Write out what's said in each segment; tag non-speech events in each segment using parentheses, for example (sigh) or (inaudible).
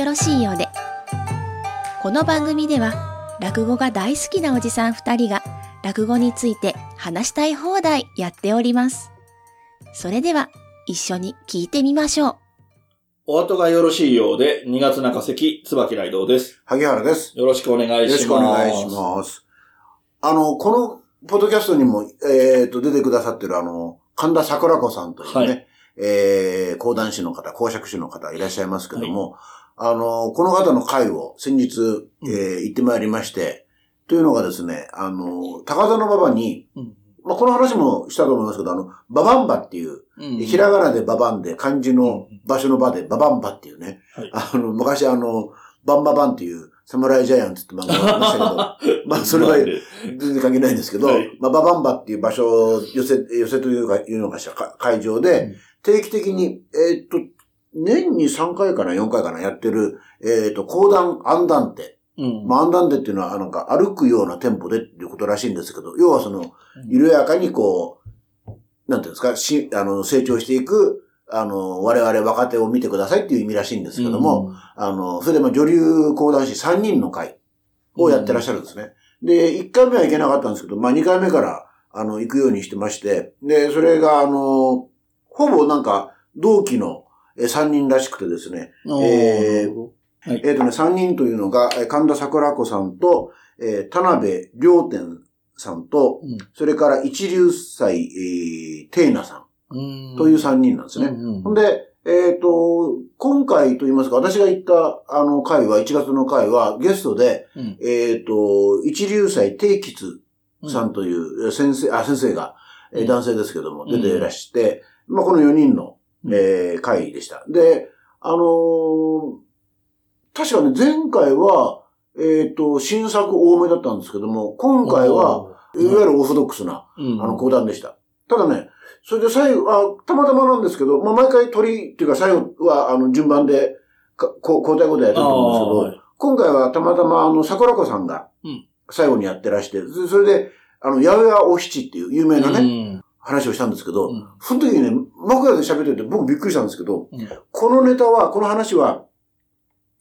よろしいようで。この番組では、落語が大好きなおじさん二人が、落語について話したい放題やっております。それでは、一緒に聞いてみましょう。お後がよろしいようで、2月中関、椿雷道です。萩原です。よろしくお願いします。よろしくお願いします。あの、この、ポッドキャストにも、えっ、と、出てくださってる、あの、神田桜子さんというね、はいえー、講談師の方、講釈師の方いらっしゃいますけども、あの、この方の会を先日、えー行ってまいりまして、というのがですね、あの、高田の馬場に、うん。まあ、この話もしたと思いますけど、あの、ババンバっていう、うん。ひらがなでババンで、漢字の場所の場でババンバっていうね、はい。あの、昔あの、バンババンっていう、サムライジャイアンツって漫画がありましたけど、(laughs) まあ、それは全然関係ないんですけど、はい。まあ、ババンバっていう場所、寄せ、寄せというか、いうのが会場で、うん。定期的に、えーっと、年に3回かな、4回かな、やってる、えーっと、講談、アンダンテ。うん。まあ、アンダンテっていうのは、なんか、歩くようなテンポでっていうことらしいんですけど、要はその、緩やかにこう、なんていうんですか、し、あの、成長していく、あの、我々若手を見てくださいっていう意味らしいんですけども、あの、それでまあ女流講談師3人の会をやってらっしゃるんですね。で、1回目は行けなかったんですけど、まあ2回目から、あの、行くようにしてまして、で、それが、あの、ほぼなんか、同期の3人らしくてですね、うん、えーはい。えっ、とね、3人というのが、えー神田桜子さんと、えー田辺良天さんと、それから一流祭、えー、テイナさうん。んという3人なんですね。うんほんで、えっ、と、今回と言いますか、私が行ったあの回は、1月の回は、ゲストで、うん。えっ、と、一流祭定吉さんというえー先生、あ、先生が、えーうん。男性ですけども、うん。出ていらして、まあ、この4人の、えー会でした。で、あのー確かね、前回は、えっ、と、新作多めだったんですけども、今回は、いわゆるオーソドックスな、うん、あの、講談でした。ただね、それで最後、あたまたまなんですけど、まあ、毎回鳥っていうか最後は、あの、順番で、かこ交代交代やってると思うんですけど、今回はたまたま、あの、桜子さんがうん、最後にやってらして、そそれで、あの、八百屋お七っていう有名なね、ね、話をしたんですけど、うん。その時にね、枕で喋ってて僕びっくりしたんですけど、うん。このネタは、この話は、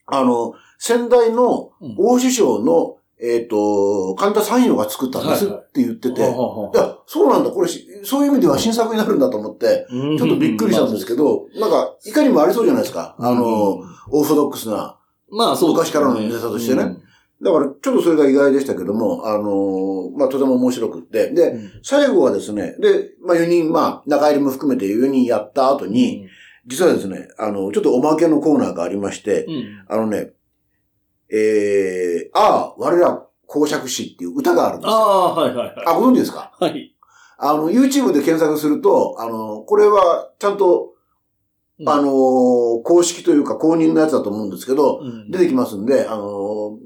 あの、先代のうん。大師匠の、えっ、と、神田三葉が作ったんですっはいはい。て言ってて、ほうほうほういや、そうなんだ、これし、そういう意味では新作になるんだと思って、うん。ちょっとびっくりしたんですけど、なんか、いかにもありそうじゃないですか。あの、うん。オーソドックスな。まあそう昔からのネタとしてねだから、ちょっとそれが意外でしたけども、あの、まあ、とても面白くって。で、うん最後はですね、で、まあ、4人、まあ、中入りも含めて4人やった後に、実はですね、あの、ちょっとおまけのコーナーがありまして、うんあのね、えー、ああ、我ら公爵士っていう歌があるんですよ。ああ、はいはいはい。あ、ご存知ですか？はい。あの、YouTube で検索すると、あの、これはちゃんと、うんあの、公式というか公認のやつだと思うんですけど、うん出てきますんで、あの、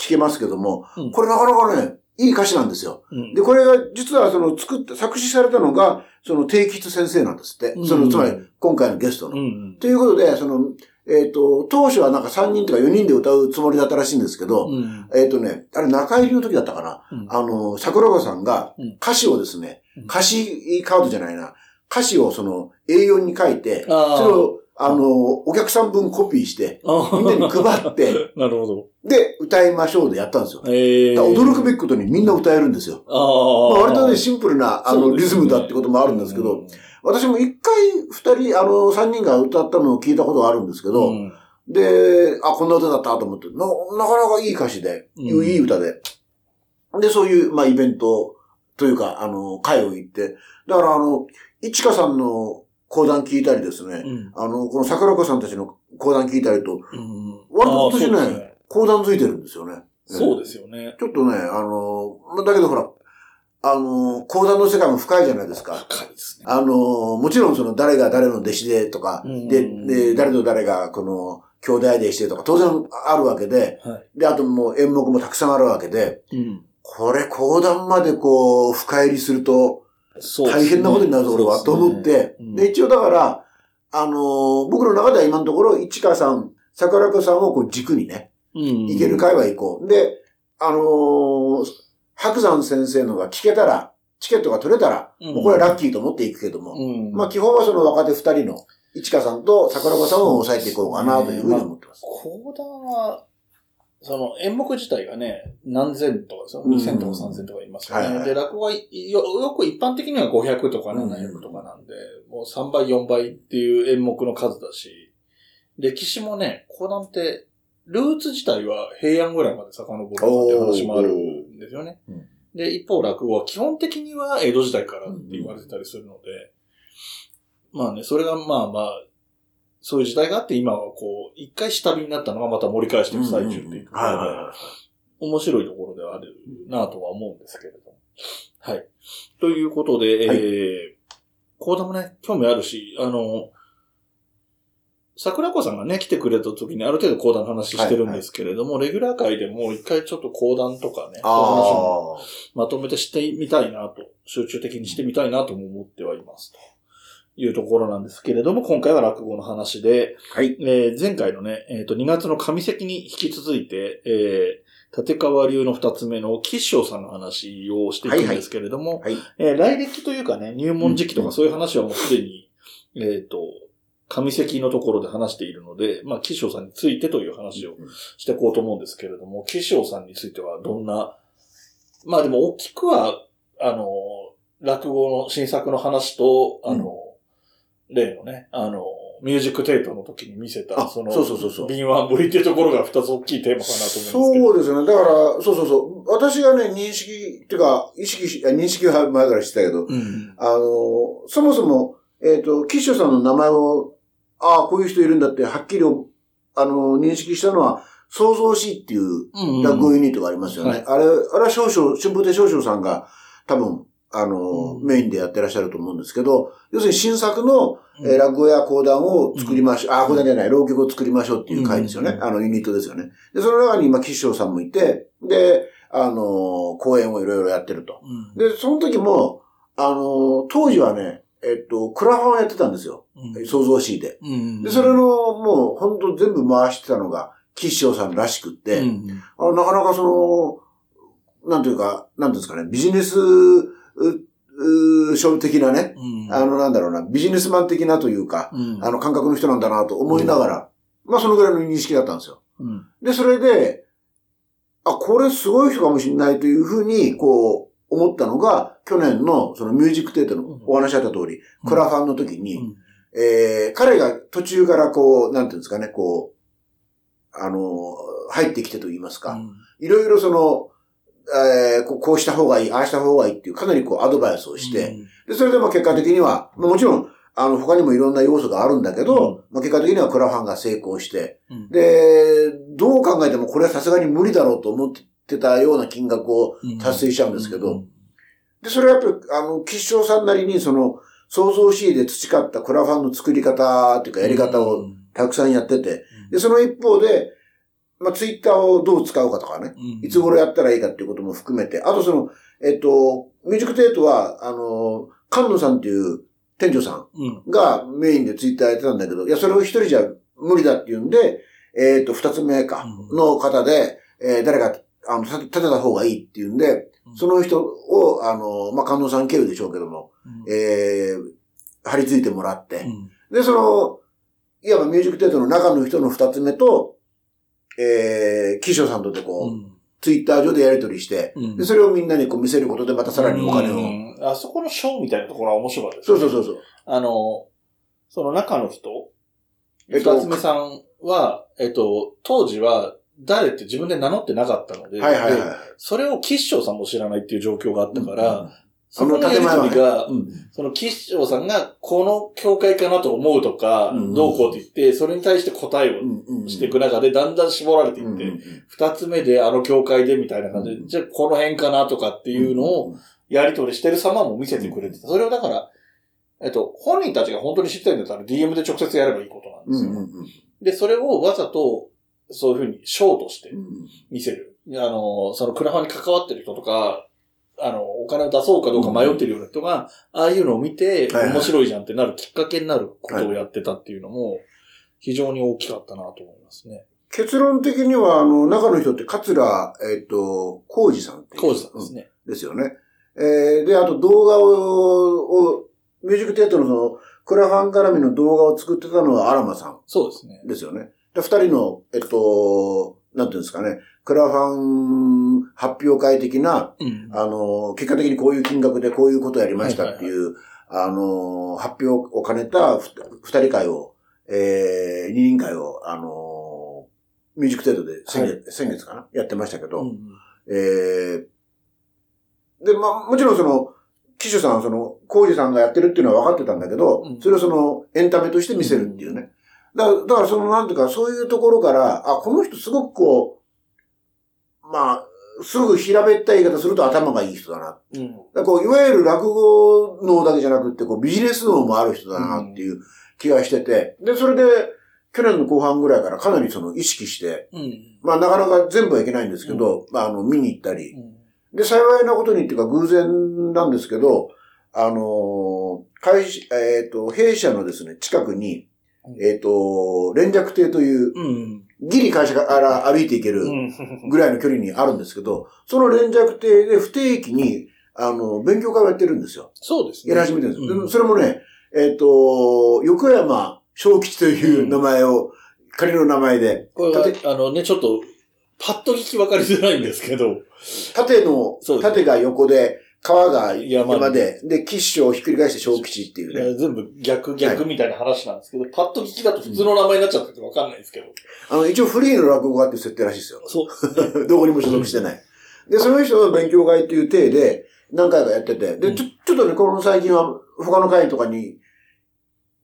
聞けますけども、うん。これなかなかね、いい歌詞なんですよ。うん。で、これが実はその作った、作詞されたのが、その定吉先生なんですって。うん。その、つまり今回のゲストの。うんということで、その、えっ、と、当初はなんか3人とか4人で歌うつもりだったらしいんですけど、うん。えっ、とね、あれ中入りの時だったかな。うん。あの、桜庭さんがうん。歌詞をですねうん、歌詞カードじゃないな、歌詞をその A4 に書いて、それを、あの、お客さん分コピーして、あみんなに配って、(laughs) なるほど。で、歌いましょうでやったんですよ。驚くべきことにみんな歌えるんですよ。ああ。まあ、割とね、シンプルな、あの、リズムだってこともあるんですけど、私も一回、二人、あの、三人が歌ったのを聞いたことがあるんですけど、うんで、あ、こんな歌だったと思って、な、なかなかいい歌詞で、うんいい歌で。で、そういう、まあ、イベントというか、あの、会を行って、だから、あの、いちかさんの講談聞いたりですね、うんあの、この桜子さんたちの講談聞いたりと、うん割と今年ねああそうです講談ついてるんですよね。そうですよね。ちょっとね、あの、まあだけどほら、あの、講談の世界も深いじゃないですか。深いですね。あの、もちろんその誰が誰の弟子でとか、うんで、で、誰と誰がこの兄弟弟子でとか当然あるわけで、はい。で、あともう演目もたくさんあるわけで、うん。これ講談までこう、深入りすると大変なことになるぞ、俺は、と思って、うんで、一応だから、あの、僕の中では今のところ、市川さん、桜子さんをこう軸にね、うん。行ける会は行こう。で、あのー白山先生のが聞けたら、チケットが取れたら、うんもうこれはラッキーと思っていくけども、うん。まあ基本はその若手二人の市川さんと桜子さんを抑えていこうかなというふうに思ってます。講談は、その演目自体がね、何千とかですよ。うん二千とか三千とか言いますよね。はいはいで、落語はよよく一般的には500とか700とかなんで、もう3倍、4倍っていう演目の数だし、歴史もね、講談って、ルーツ自体は平安ぐらいまで遡るって話もあるんですよね。うんで、一方落語は基本的には江戸時代からって言われてたりするので、まあね、それがまあまあ、そういう時代があって、今はこう、一回下火になったのがまた盛り返していく最中っていうはいはいはい。面白いところではあるなとは思うんですけれども。はい。ということで、はいえー、講談もね、興味あるし、あの、桜子さんがね、来てくれた時にある程度講談の話してるんですけれども、レギュラー会でも一回ちょっと講談とかね、そういう話も。まとめてしてみたいなと、集中的にしてみたいなとも思ってはいます。というところなんですけれども、今回は落語の話で、はい。えー前回のね、えっ、と、2月の上関に引き続いて、えー、立川流の二つ目の吉祥さんの話をしていくんですけれども、はい。えー来歴というかね、入門時期とかそういう話はもうすでに、えっ、と、上関のところで話しているので、まあ、吉祥さんについてという話をしていこうと思うんですけれども、吉祥さんについてはどんな、まあでも大きくは、あの、落語の新作の話と、あの、例のね、あの、ミュージックテープの時に見せた、あその、そうそうそうそう敏腕ぶりっていうところが二つ大きいテーマかなと思うんです。そうですよね。だから、そうそうそう。私がね、認識、っていうか、意識し、あ認識は前からしてたけど、うん。あの、そもそも、えっ、と、キッシュさんの名前を、ああ、こういう人いるんだって、はっきり、あの、認識したのは、創造しいっていううん落語ユニットがありますよね。はいあれ、あれは少々、春風亭少々さんが、多分、あの、うんメインでやってらっしゃると思うんですけど、要するに新作の、うんえー落語や講談を作りましょう。あ、講談じゃない、浪曲を作りましょうっていう回ですよね。うんあの、ユニットですよね。で、その中に今、吉祥さんもいて、で、あの、講演をいろいろやってると。うん。で、その時も、あの、当時はね、えっと、クラファンをやってたんですよ。うん創造 C で。うん。で、それの、もう、本当全部回してたのが、吉祥さんらしくって、うん、あなかなかその、なんていうか、なんですかね、ビジネス、う、う、書的なね、うん。あの、なんだろうな、ビジネスマン的なというか、うん、あの、感覚の人なんだなと思いながら、まあ、そのぐらいの認識だったんですよ。うん。で、それで、あ、これすごい人かもしれないというふうに、こう、思ったのが、去年の、そのミュージックテートのお話あった通り、クラファンの時に、うんえー、彼が途中からこう、なんていうんですかね、こう、あの、入ってきてと言いますか、いろいろその、えーこうした方がいい、ああした方がいいっていう、かなりこうアドバイスをして、で、それでまあ結果的には、まあもちろん、あの、他にもいろんな要素があるんだけど、まあ結果的にはクラファンが成功して、うん、で、どう考えてもこれはさすがに無理だろうと思ってたような金額をうん。達成しちゃうんですけど、で、それはやっぱり、あの、吉祥さんなりに、その、創造 C で培ったクラファンの作り方っていうかやり方をたくさんやってて、で、その一方で、まあ、ツイッターをどう使うかとかね、いつ頃やったらいいかっていうことも含めて、あとその、えっと、ミュージックテートは、あの、菅野さんっていう店長さうん。んがメインでツイッターやってたんだけど、いや、それを一人じゃ無理だっていうんで、えっと、二つ目か、うん。の方で、えー誰か、あの、立てた方がいいっていうんで、その人を、あの、まあ、菅野さん経由でしょうけども、うん、えー、張り付いてもらって。う、ん。で、その、いわばミュージックテートの中の人の二つ目と、えー、キショさんとでこう、うんツイッター上でやり取りして、うんで、それをみんなにこう見せることでまたさらにお金を。うんあそこのショーみたいなところは面白かったですね。そうそうそうそう。あの、その中の人、えっと二つ目さんは、えっと、当時は誰って自分で名乗ってなかったので、はいはいはいで。それを吉祥さんも知らないっていう状況があったから、うんそのやりとりが、うん。その吉祥さんがこの教会かなと思うとか、うんどうこうって言って、それに対して答えをしていく中で、だんだん絞られていって、うん二つ目であの教会でみたいな感じで、じゃあこの辺かなとかっていうのを、やり取りしてる様も見せてくれてた。それをだから、えっと、本人たちが本当に知ってるんだったら DM で直接やればいいことなんですよ。うんうんうん。で、それをわざと、そういうふうにショーとしてうん。見せる。あの、そのクラファンに関わってる人とか、あの、お金を出そうかどうか迷ってるような人が、ああいうのを見て、面白いじゃんってなるきっかけになることをやってたっていうのも、非常に大きかったなと思いますね。結論的には、あの、中の人って、桂、えっ、と、浩二さんっていう。コウジさんですね。うんですよね。えーで、あと動画を、をミュージックテートのその、クラファン絡みの動画を作ってたのはアラマさんそうですね。ですよね。で、二人の、えっと、なんていうんですかね、クラファン発表会的な、うん。あの、結果的にこういう金額でこういうことをやりましたっていう、あの、発表を兼ねたふ二人会を、えー、二人会を、あの、ミュージック程度で先月、先月かな？やってましたけど、うんえー、で、まあ、もちろんその、騎手さんはその、コウジさんがやってるっていうのは分かってたんだけど、うん。それをその、エンタメとして見せるっていうね。だから、だからその、なんていうか、そういうところから、あ、この人すごくこう、まあ、すぐ平べったい言い方すると頭がいい人だな。うん。らこう、いわゆる落語脳だけじゃなくって、こう、ビジネス脳もある人だなっていう気がしてて、で、それで、去年の後半ぐらいからかなりその意識して、うん。まあなかなか全部はいけないんですけど、まああの、見に行ったり、うんで、幸いなことにっていうか偶然なんですけど、あのー会社、えっ、と、弊社のですね、近くに、うんえっ、と、連着亭という、うん。ギリ会社から歩いていけるうん。ぐらいの距離にあるんですけど、その連着亭で不定期に、あの、勉強会をやってるんですよ。そうですね。やり始めてるんです。うんでそれもね、えっ、と、横山小吉という名前を、仮の名前で、これあのね、ちょっと、パッと聞き分かりづらいんですけど、縦の縦が横で、川が山山で、で、吉祥をひっくり返して小吉っていうね。全部逆逆みたいな話なんですけど、パッと聞きだと普通の名前になっちゃってて分かんないんですけど。あの、一応フリーの落語家っていう設定らしいですよ。そう。(laughs) どこにも所属してない。で、その人の勉強会っていう体で何回かやってて、で、うんちょ、ちょっとね、この最近は他の会とかに、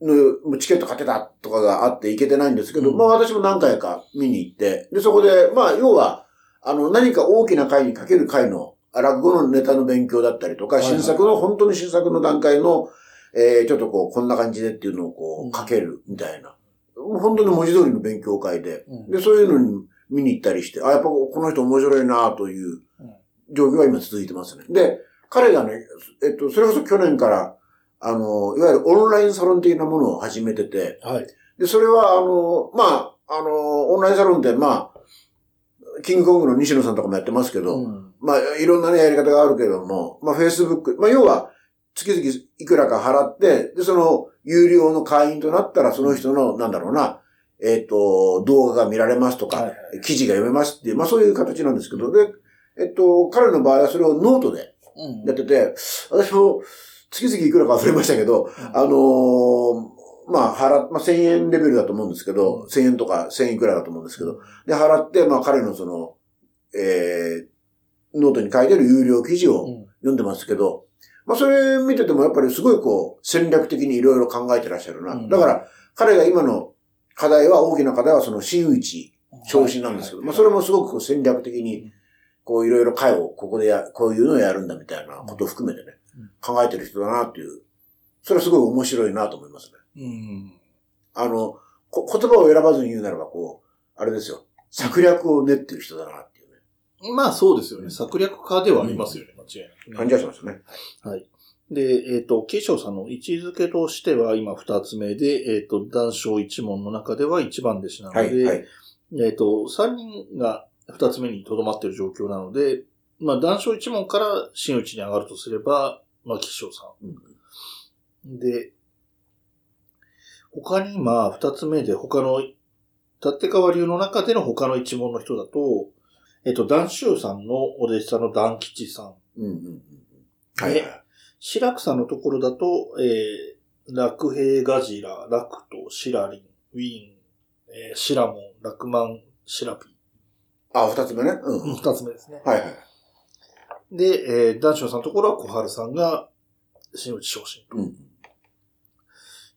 のチケット買ってたとかがあって行けてないんですけど、うんまあ私も何回か見に行って、で、そこで、まあ要は、あの、何か大きな会にかける会の、落語のネタの勉強だったりとか、新作の、本当に新作の段階の、えー、ちょっとこう、こんな感じでっていうのをこうんう、かけるみたいな。もう本当に文字通りの勉強会で、うんで、そういうのに見に行ったりして、あ、やっぱこの人面白いなという状況が今続いてますね。で、彼がね、えっと、それこそ去年から、あの、いわゆるオンラインサロン的なものを始めてて、はい。で、それは、あの、まあ、あの、オンラインサロンって、まあ、キングコングの西野さんとかもやってますけど、うんまあ、いろんなね、やり方があるけれども、まあ、Facebook、まあ、要は、月々いくらか払って、で、その、有料の会員となったら、その人の、なんだろうな、えっ、と、動画が見られますとか、はいはい。記事が読めますっていう、まあ、そういう形なんですけど、で、えっと、彼の場合はそれをノートでうんやってて、私も、月々いくらか忘れましたけど、うん。あのーまあ、払っ、まあ、1000円レベルだと思うんですけど、1000円とか1000円いくらだと思うんですけど、で、払って、まあ、彼のその、えー、ノートに書いてる有料記事をうん読んでますけど、まあ、それ見ててもやっぱりすごいこう、戦略的にいろいろ考えてらっしゃるな。うんだから、彼が今の課題は、大きな課題はその真打ち、昇進なんですけど、まあ、それもすごくこう戦略的に、こういろいろ会をここでや、こういうのをやるんだみたいなことを含めてね、うん考えてる人だなっていう、それはすごい面白いなと思いますね。うん。あの、こ言葉を選ばずに言うならば、こう、あれですよ。策略を練ってる人だなってまあそうですよね。策略家ではありますよね、間違いなくね。感じはしますね。はい。で、えっ、と、慶章さんの位置づけとしては、今二つ目で、えっ、と、談笑一門の中では一番弟子なので、はい、はい。えっ、と、三人が二つ目にとどまっている状況なので、まあ、談笑一門から真打ちに上がるとすれば、まあ、吉祥さん。で、他に、まあ、二つ目で他の、立川流の中での他の一門の人だと、えっ、と、談秋さんのお弟子さんの談吉さん。うんうんうんうん。はい、はい。白くさんのところだと、えー、楽平ガジラ、ラクト、シラリン、ウィーン、えーシラモン、ラクマン、シラピあ、二つ目ね。うん。ー。二つ目ですね。はいはい。で、えー、談笑さんのところは小春さんが、新内昇進と。うん。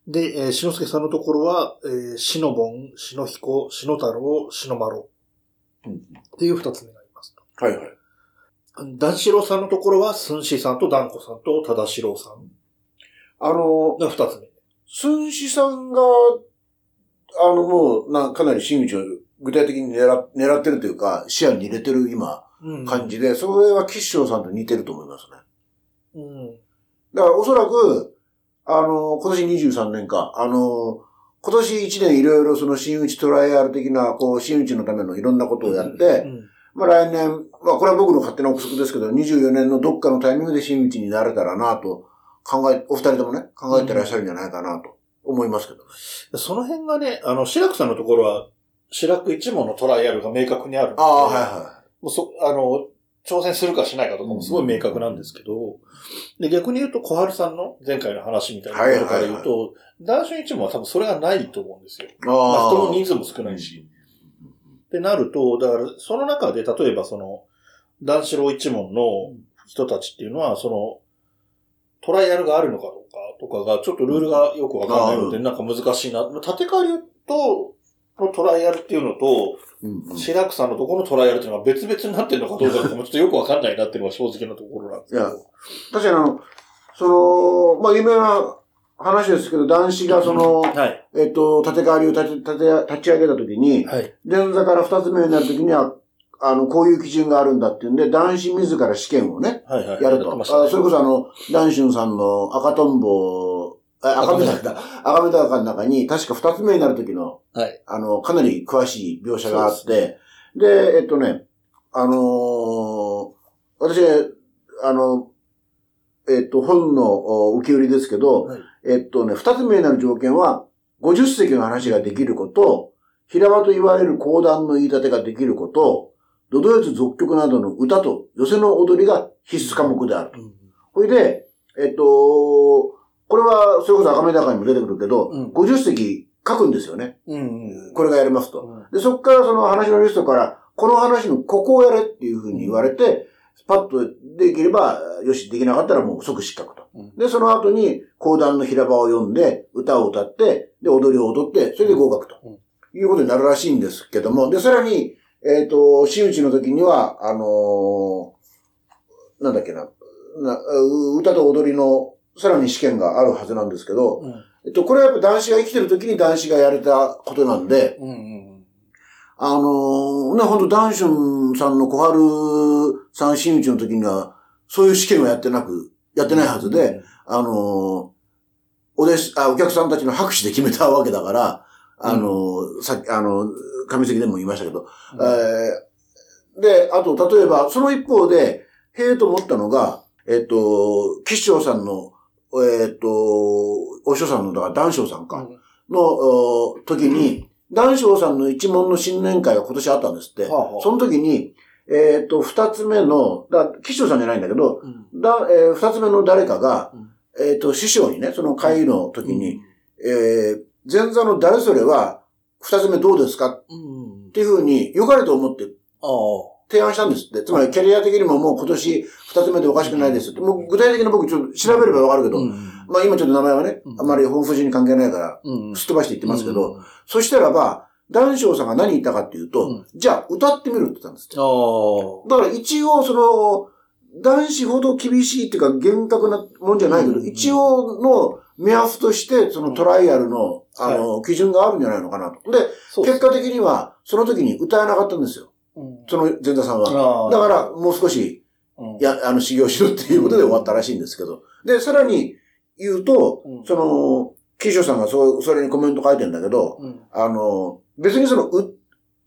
で、えー、篠介さんのところは、えー、シノボン、シノヒコ、シノ太郎、シノマロうん。っていう二つ目がありますと。はいはい。ダンシロウさんのところは、スンシさんとダンコさんとタダシロウさんあの、が二つ目。寸志さんが、あの、もう、な、かなり真打ちを具体的に狙狙ってるというか、視野に入れてる今、うん感じで、それは吉祥さんと似てると思いますね。うん。だからおそらく、あの、今年23年か、あの、今年1年いろいろその真打ちトライアル的な、こう、真打ちのためのいろんなことをやって、うんまあ来年、まあこれは僕の勝手な憶測ですけど、24年のどっかのタイミングで真打ちになれたらなと考え、お二人ともね、考えてらっしゃるんじゃないかなと。思いますけどね。その辺がね、あの、白くさんのところは、白く一門のトライアルが明確にある。ああ、はいはもうそ、あの、挑戦するかしないかとかもす。ごい明確なんですけど、で、逆に言うと小春さんの前回の話みたいなところから言うと、男子一門は多分それがないと思うんですよ。あ、あ人の人数も少ないし。ってなると、だから、その中で、例えばその、男子郎一門の人たちっていうのは、その、トライアルがあるのかどうかとかが、ちょっとルールがよくわかんないので、うなんか難しいな。縦替わりと、のトライアルっていうのと、うんうん白草のところのトライアルっていうのが別々になってるのかどうかとかもちょっとよくわかんないなっていうのが正直なところなんですけど。いや確かにあの、その、まあ、有名な話ですけど、男子がその、はい。えっと、立て替わりを立て、立て、立ち上げたときに、はい。前座から二つ目になるときには、あの、こういう基準があるんだっていうんで、男子自ら試験をね、はいはい。やると。ねあそれこそあの、男春さんの赤とんぼ、あ赤目だった。赤目高の中に、確か二つ目になるときの、はい。あの、かなり詳しい描写があって、でえっとね、あのー私、あの、えっと、本のお受け売りですけど、はいえっとね、二つ目になる条件は、50隻の話ができること、平場と言われる講談の言い立てができること、ドドヨツ俗曲などの歌と寄せの踊りが必須科目であると。うんほいで、えっと、これは、それこそ赤目高にも出てくるけど、うん50隻書くんですよね。うん。これがやりますと。うんで、そこからその話のリストから、この話のここをやれっていうふうに言われて、パッとできれば、よし、できなかったらもう即失格と。うんで、その後に、講談の平場を読んで、歌を歌って、で、踊りを踊って、それで合格と。うんいうことになるらしいんですけども、で、さらに、えっ、と、真打ちの時には、あのーなんだっけな、なう歌と踊りの、さらに試験があるはずなんですけど、うん。えっと、これはやっぱ男子が生きてる時に男子がやれたことなんで、うんうんあのーね、本当ダンシュンさんの小春さん真打ちの時には、そういう試験はやってなく、やってないはずで、、あのーお弟子、あ、お客さんたちの拍手で決めたわけだから、あのーさっき、あの、上席でも言いましたけど、うん。えーで、あと、例えば、その一方で、へえと思ったのが、えっ、と、吉祥さんの、えっ、と、お師匠さんの、だから、談笑さんか、の、お時に、談笑さんの一門の新年会が今年あったんですって。その時に、えっ、と、二つ目の、だ吉祥さんじゃないんだけど、うん。だ、えー二つ目の誰かが、うん。えっ、と、師匠にね、その会の時に、えー前座の誰それは、二つ目どうですか？っうんうん。ていうふうに、良かれと思ってああ。提案したんですって。つまり、キャリア的にももう今年二つ目でおかしくないですって。もう具体的な僕ちょっと調べればわかるけど、うんまあ今ちょっと名前はねう、んあんまり本筋に関係ないから、うんすっ飛ばして言ってますけど、、そしたらば、談笑さんが何言ったかっていうと、うんじゃあ歌ってみるって言ったんですって。だから一応その、男子ほど厳しいっていうか厳格なもんじゃないけど、うん一応の目安として、そのトライアルの、あの、基準があるんじゃないのかなと。で、結果的には、その時に歌えなかったんですよ。その前座さんは。のだから、もう少し、うん、や、あの、修行しろっていうことで終わったらしいんですけど。で、さらに言うと、うんその、キショさんがそう、それにコメント書いてんだけど、うん、あの、別にその、う、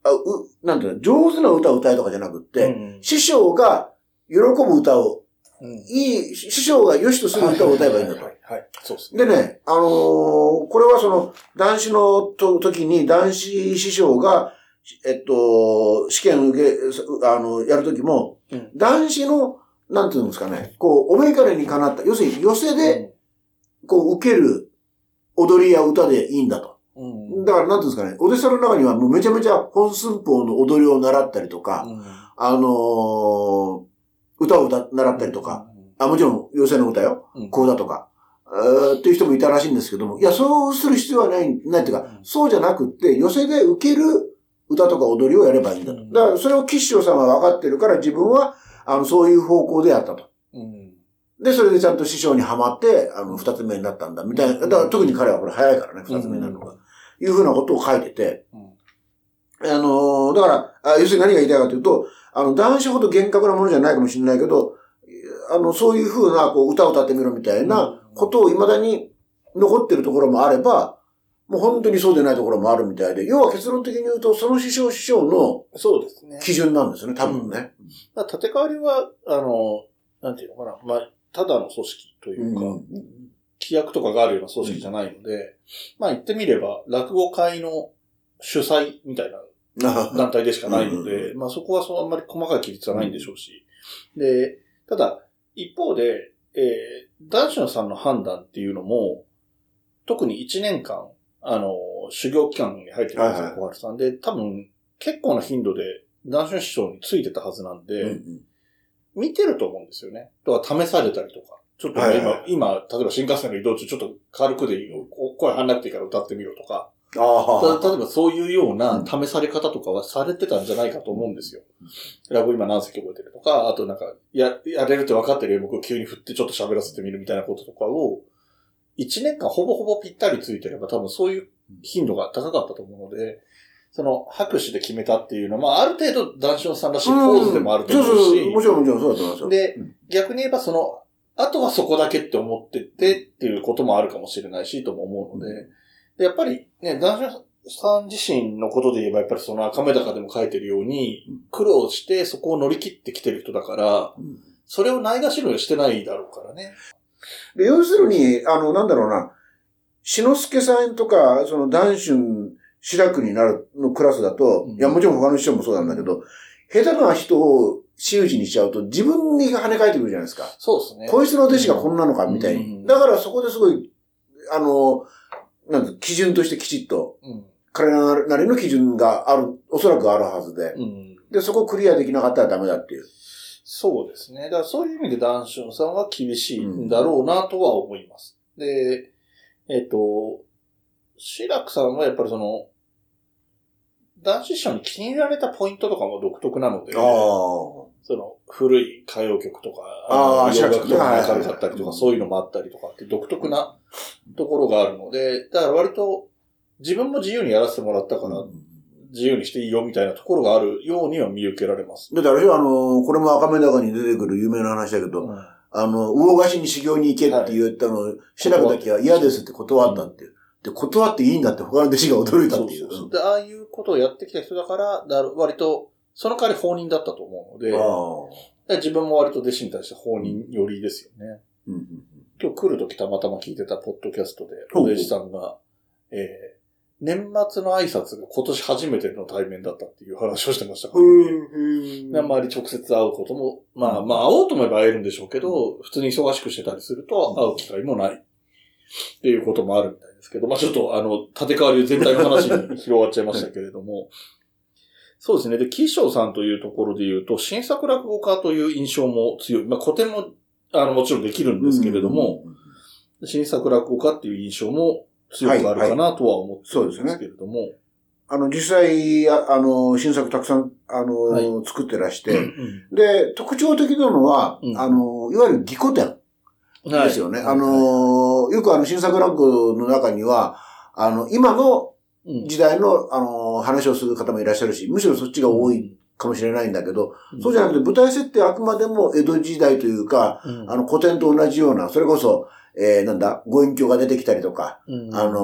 あう、なんていうの、上手な歌を歌えとかじゃなくって、うん師匠が喜ぶ歌を、うん、いい、師匠が良しとする歌を歌えばいいんだとは。はい、はい。そうですね。でね、あのーこれはその、男子のと時に男子師匠が、えっと、試験受け、あの、やる時も、うん。男子の、なんていうんですかね、こう、おめかれにかなった、要するに寄せで、こう、受ける踊りや歌でいいんだと。うん、だから、なんていうんですかね、お弟子さんの中にはもうめちゃめちゃ本寸法の踊りを習ったりとか、うん、あのー歌を歌、習ったりとか、、あ、もちろん、寄せの歌よ。うん、こうだとか、えーっていう人もいたらしいんですけども、いや、そうする必要はない、ないっていうか、うん。そうじゃなくって、寄せで受ける歌とか踊りをやればいいんだと。うんだから、それを吉祥さんは分かってるから、自分は、あの、そういう方向でやったと。うん、で、それでちゃんと師匠にはまって、あの、二つ目になったんだ、みたいな。だから、特に彼はこれ早いからね、二つ目になるのが。いうふうなことを書いてて、うん、あのーだから、あ要するに何が言いたいかというと、あの、男子ほど厳格なものじゃないかもしれないけど、あの、そういうふうな、こう、歌を歌ってみろみたいなことを未だに残ってるところもあれば、もう本当にそうでないところもあるみたいで、要は結論的に言うと、その師匠師匠のそうですね。基準なんですよね、多分ね。まあ、立て替わりは、あの、なんていうのかな、まあ、ただの組織というか、うん規約とかがあるような組織じゃないので、まあ言ってみれば、落語会の主催みたいな団体でしかないのうんで、まあそこはそうあんまり細かい規律はないんでしょうし。で、ただ、一方で、えー、男子のさんの判断っていうのも、特に1年間、あの、修行期間に入ってるんですよ、小春さん。で、多分、結構な頻度で男子の師匠についてたはずなんで、うんうん見てると思うんですよね。だから試されたりとか。ちょっとね、はいはい今、今、例えば新幹線の移動中ちょっと軽くでいいよ。こ声張んなくていいから歌ってみろとか。ああ。た例えばそういうよううなん試され方とかはされてたんじゃないかと思うんですよ。ラブ今何席覚えてるとか、あとなんか、や、やれるって分かってる演目を急に振ってちょっと喋らせてみるみたいなこととかを、一年間ほぼほぼぴったりついてれば多分そういう頻度が高かったと思うので、その拍手で決めたっていうのは、まあある程度男子さんらしいポーズでもあると思うし、んそうそうもちろんもちろんそうだと思いますよ。でうん、逆に言えばその、あとはそこだけって思っててっていうこともあるかもしれないし、とも思うので、でやっぱりね、男子さん自身のことで言えば、やっぱりその赤目高でも書いてるようにうん、苦労してそこを乗り切ってきてる人だから、うんそれをないがしろにしてないだろうからね。で要するに、あの、なんだろうな、篠介さんとか、その、男春、白くになるのクラスだと、うんいや、もちろん他の人もそうなんだけど、下手な人を真打ちにしちゃうと、自分に跳ね返ってくるじゃないですか。そうですね。こいつの弟子がこんなのか、みたいに。うんだからそこですごい、あの、なん基準としてきちっと、うん。彼らなりの基準がある、おそらくあるはずで。うん。で、そこをクリアできなかったらダメだっていう。そうですね。だからそういう意味でダンションさんは厳しいんだろうなとは思います。で、えっ、と、シラクさんはやっぱりその、男子師匠に気に入られたポイントとかも独特なので。その古い歌謡曲とか、あ洋楽とか明るかったりとか、うんそういうのもあったりとかって独特なところがあるので、だから割と自分も自由にやらせてもらったから、自由にしていいよみたいなところがあるようには見受けられます。だってあれあの、これも赤目高に出てくる有名な話だけど、うんあの、魚河岸に修行に行けって言ったのを、白くだけは嫌ですって断ったっていう。で、断っていいんだって他の弟子が驚いたっていう。そうそうで、ああいうことをやってきた人だから、だ割と、その代わり放任だったと思うので。で自分も割と弟子に対して放任寄りですよね。うんうん今日来るときたまたま聞いてたポッドキャストで、お弟子さんが、えー、年末の挨拶が今年初めての対面だったっていう話をしてましたからね。あんまり直接会うことも、まあまあ会おうと思えば会えるんでしょうけど、普通に忙しくしてたりすると会う機会もない。っていうこともあるみたいですけど、まあちょっとあの、立て替わり全体の話に広がっちゃいましたけれども、(laughs) そうですね。で、キッショーさんというところで言うと、新作落語家という印象も強い。まあ古典も、あの、もちろんできるんですけれども、、新作落語家っていう印象も強くあるかなとは思ってるんですけれども、あの、実際、ああの、新作たくさん、あの、はい。作ってらしうて、ん。で、特徴的なのは、うん。あの、いわゆる義古典はいですよね。はい。あの、よくあの、新作落語の中には、あの、今のうん。時代の、あの、話をする方もいらっしゃるし、むしろそっちが多いかもしれないんだけど、そうじゃなくて舞台設定はあくまでも江戸時代というか、うん。あの古典と同じような、それこそ、えー、なんだ、ご隠居が出てきたりとか、うんあの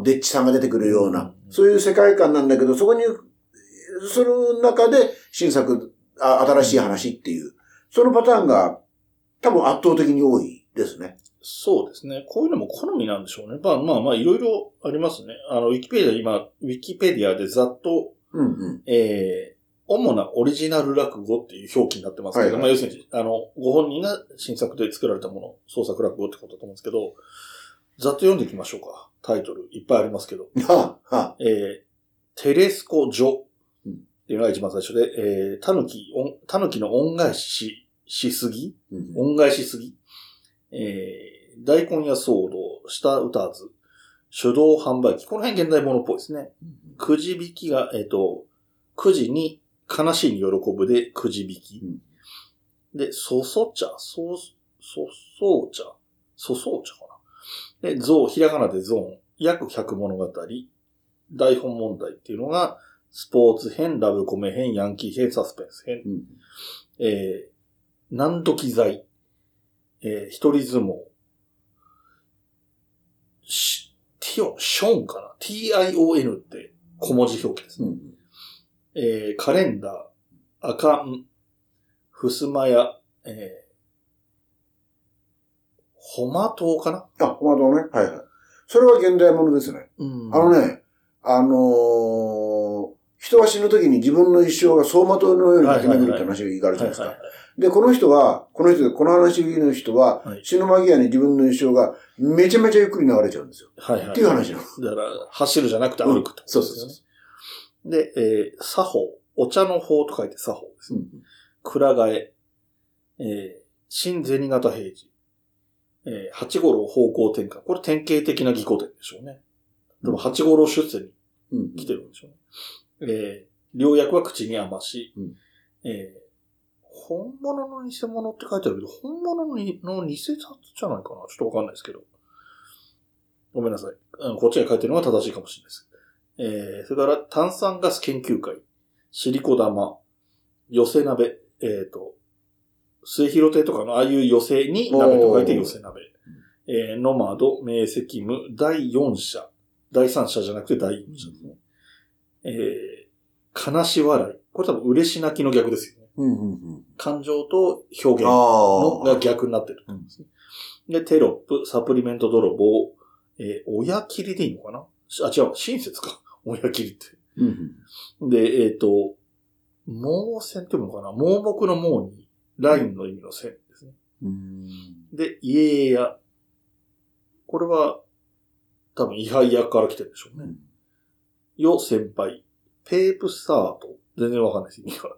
ー、デッチさんが出てくるような、うんそういう世界観なんだけど、そこに、その中で新作、あ新しい話っていう、そのパターンが多分圧倒的に多いですね。そうですね。こういうのも好みなんでしょうね。まあまあまあ、いろいろありますね。あの、ウィキペディア、今、ウィキペディアでざっと、うんうん。えー、主なオリジナル落語っていう表記になってますけど、はいはいまあ要するに、あの、ご本人が新作で作られたもの、創作落語ってことだと思うんですけど、ざっと読んでいきましょうか。タイトル、いっぱいありますけど。は (laughs) あ、はあ、えー、テレスコ・ジョうんっていうのが一番最初で、えー、タヌキ、タヌキの恩返しし、しすぎ？うん恩返しすぎ？えー、大根屋騒動、下歌わず、手動販売機。この辺現代物っぽいですね。くじ引きが、えっ、と、くじに、悲しいに喜ぶでくじ引き。うん。で、そそ茶、そ、そそう茶、そそう茶かな？で、ゾウ、ひらがなでゾーン、約100物語、台本問題っていうのが、スポーツ編、ラブコメ編、ヤンキー編、サスペンス編、うん。えー、何時罪、えー、一人相撲、し、ティオン、ショーンかな ?t-i-o-n って小文字表記ですね。うんえー、カレンダー、アカン、ふすまや、えー、ホマ島かな？あ、ホマドね。はいはい。それは現代ものですね。うんあの。ね、あのー人は死ぬ時に自分の一生が走馬灯のように駆け巡るって話があるじゃないですか。はいはいはい。で、この人は、この人で、この話の人は、はい死ぬ間際に自分の一生がめちゃめちゃゆっくり流れちゃうんですよ。はいはい。っていう話なの。だから、走るじゃなくて歩くってことですよね。そうそうそで、えー、作法。お茶の法と書いて作法ですね。蔵替え。えー、新銭形平次。えー、八五郎方向転換。これ典型的な義古典でしょうね。でも八五郎出世にうん。来てるんでしょうね。えー、良薬は口に余し。うんえー、本物の偽物って書いてあるけど、本物のにの偽札じゃないかなちょっとわかんないですけど。ごめんなさい。こっちが書いてるのが正しいかもしれないです。えー、それから炭酸ガス研究会、シリコ玉、寄せ鍋、えっ、と、末広亭とかのああいう寄せに鍋と書いて寄せ鍋。えー、ノマド、明晰夢、第4社。第3社じゃなくて第4社ですね。えー、悲し笑い。これ多分嬉し泣きの逆ですよね。うんうんうん。感情と表現あのあ。が逆になってると思うんですね。で、テロップ、サプリメント泥棒、えー親切りでいいのかな？あ、違う、親切か。親切りって。うんうん。で、えっ、と、盲線っていうのかな？盲目の盲に、ラインの意味の線ですね。うん。で、家や、これは、多分、位牌役から来てるんでしょうね。よ、先輩。ペープスタート。全然わかんないです。意味が。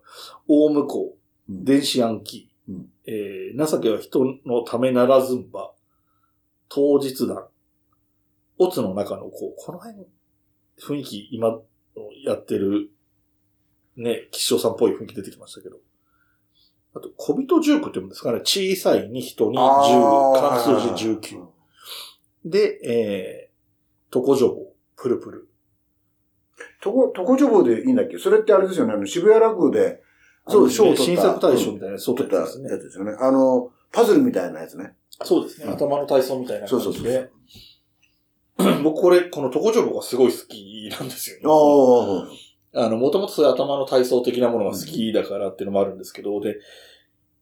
大向こう。うん電子ヤンキー。うんえー、情けは人のためならずんば。当日談。オツの中のこう、この辺、雰囲気、今のやってる、ね、吉祥さんっぽい雰囲気出てきましたけど。あと、小人19って言うんですかね。小さいに人に10、あー関数字19。で、えー、トコジョボ、プルプル。とこ、とこジョボでいいんだっけ？それってあれですよね。あの、渋谷落語で、あの賞を取った新作大賞みたいなやつ取ったや取ったやつですね。つですよね。あの、パズルみたいなやつね。そうですね。うん頭の体操みたいな。そうそうそう (clears throat) 僕これ、このトコジョボがすごい好きなんですよね。あの、もともとそういう頭の体操的なものが好きだからっていうのもあるんですけど、で、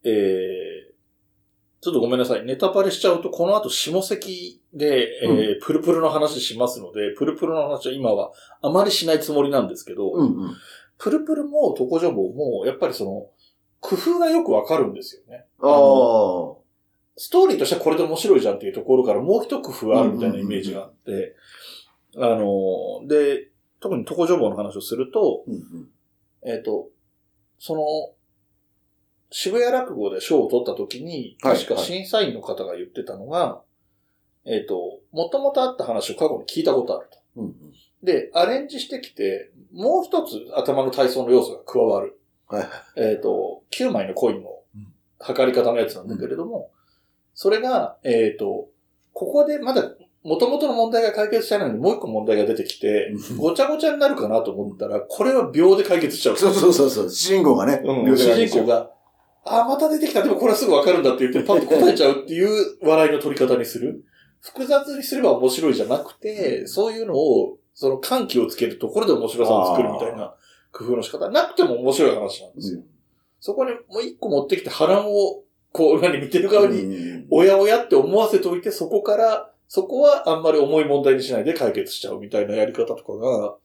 えー、ちょっとごめんなさい。ネタバレしちゃうと、この後下関で、えープルプルの話しますので、プルプルの話は今はあまりしないつもりなんですけど、うんうん。プルプルもトコジョボも、やっぱりその、工夫がよくわかるんですよね。ああ。ストーリーとしてはこれで面白いじゃんっていうところからもう一工夫あるみたいなイメージがあって、あの、で、特にトコジョボの話をすると、うんうんえっ、と、その、渋谷落語で賞を取った時に、はい確か審査員の方が言ってたのが、えっ、と、もともとあった話を過去に聞いたことあると。うんうん。で、アレンジしてきて、もう一つ頭の体操の要素が加わる。はい。えっ、と、9枚のコインのうん測り方のやつなんだけれども、それが、えっ、と、ここでまだ元々の問題が解決したいのにもう一個問題が出てきて、ごちゃごちゃになるかなと思ったら、これは秒で解決しちゃう。そうそうそうそう。主人公がね。うん、主人公が、あ、また出てきた。でもこれはすぐわかるんだって言って、パッと答えちゃうっていう笑いの取り方にする。複雑にすれば面白いじゃなくて、そういうのを、その緩急をつけるところで面白さを作るみたいな工夫の仕方。なくても面白い話なんですよ。そこにもう一個持ってきて波乱を、こう、何見てる側に、におやおやって思わせておいて、そこから、そこはあんまり重い問題にしないで解決しちゃうみたいなやり方とかが、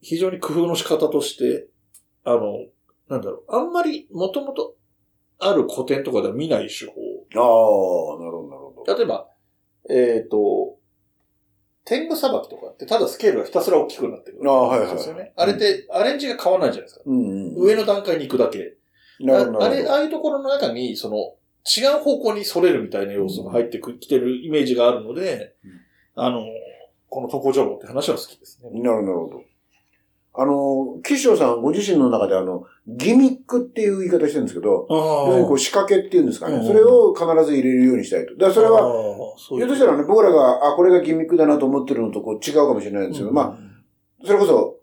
非常に工夫の仕方として、あの、なんだろう、あんまりもともとある古典とかでは見ない手法。ああ、なるほど、なるほど。例えば、えっ、と、天狗さばきとかってただスケールがひたすら大きくなってる。あはいはいですよね。あれってアレンジが変わらないじゃないですか。うんうん。上の段階に行くだけ。なるほど、ああれ、ああいうところの中に、その、違う方向に逸れるみたいな要素が入ってきてるイメージがあるので、あの、この特攻情報って話は好きですね。ど。なるほど。あの、岸翔さんご自身の中であの、ギミックっていう言い方してるんですけど、要するにこう仕掛けっていうんですかね。うんそれを必ず入れるようにしたいと。だからそれは、ひょっとしたらね、僕らが、あ、これがギミックだなと思ってるのとこう違うかもしれないんですけど、まあ、それこそ、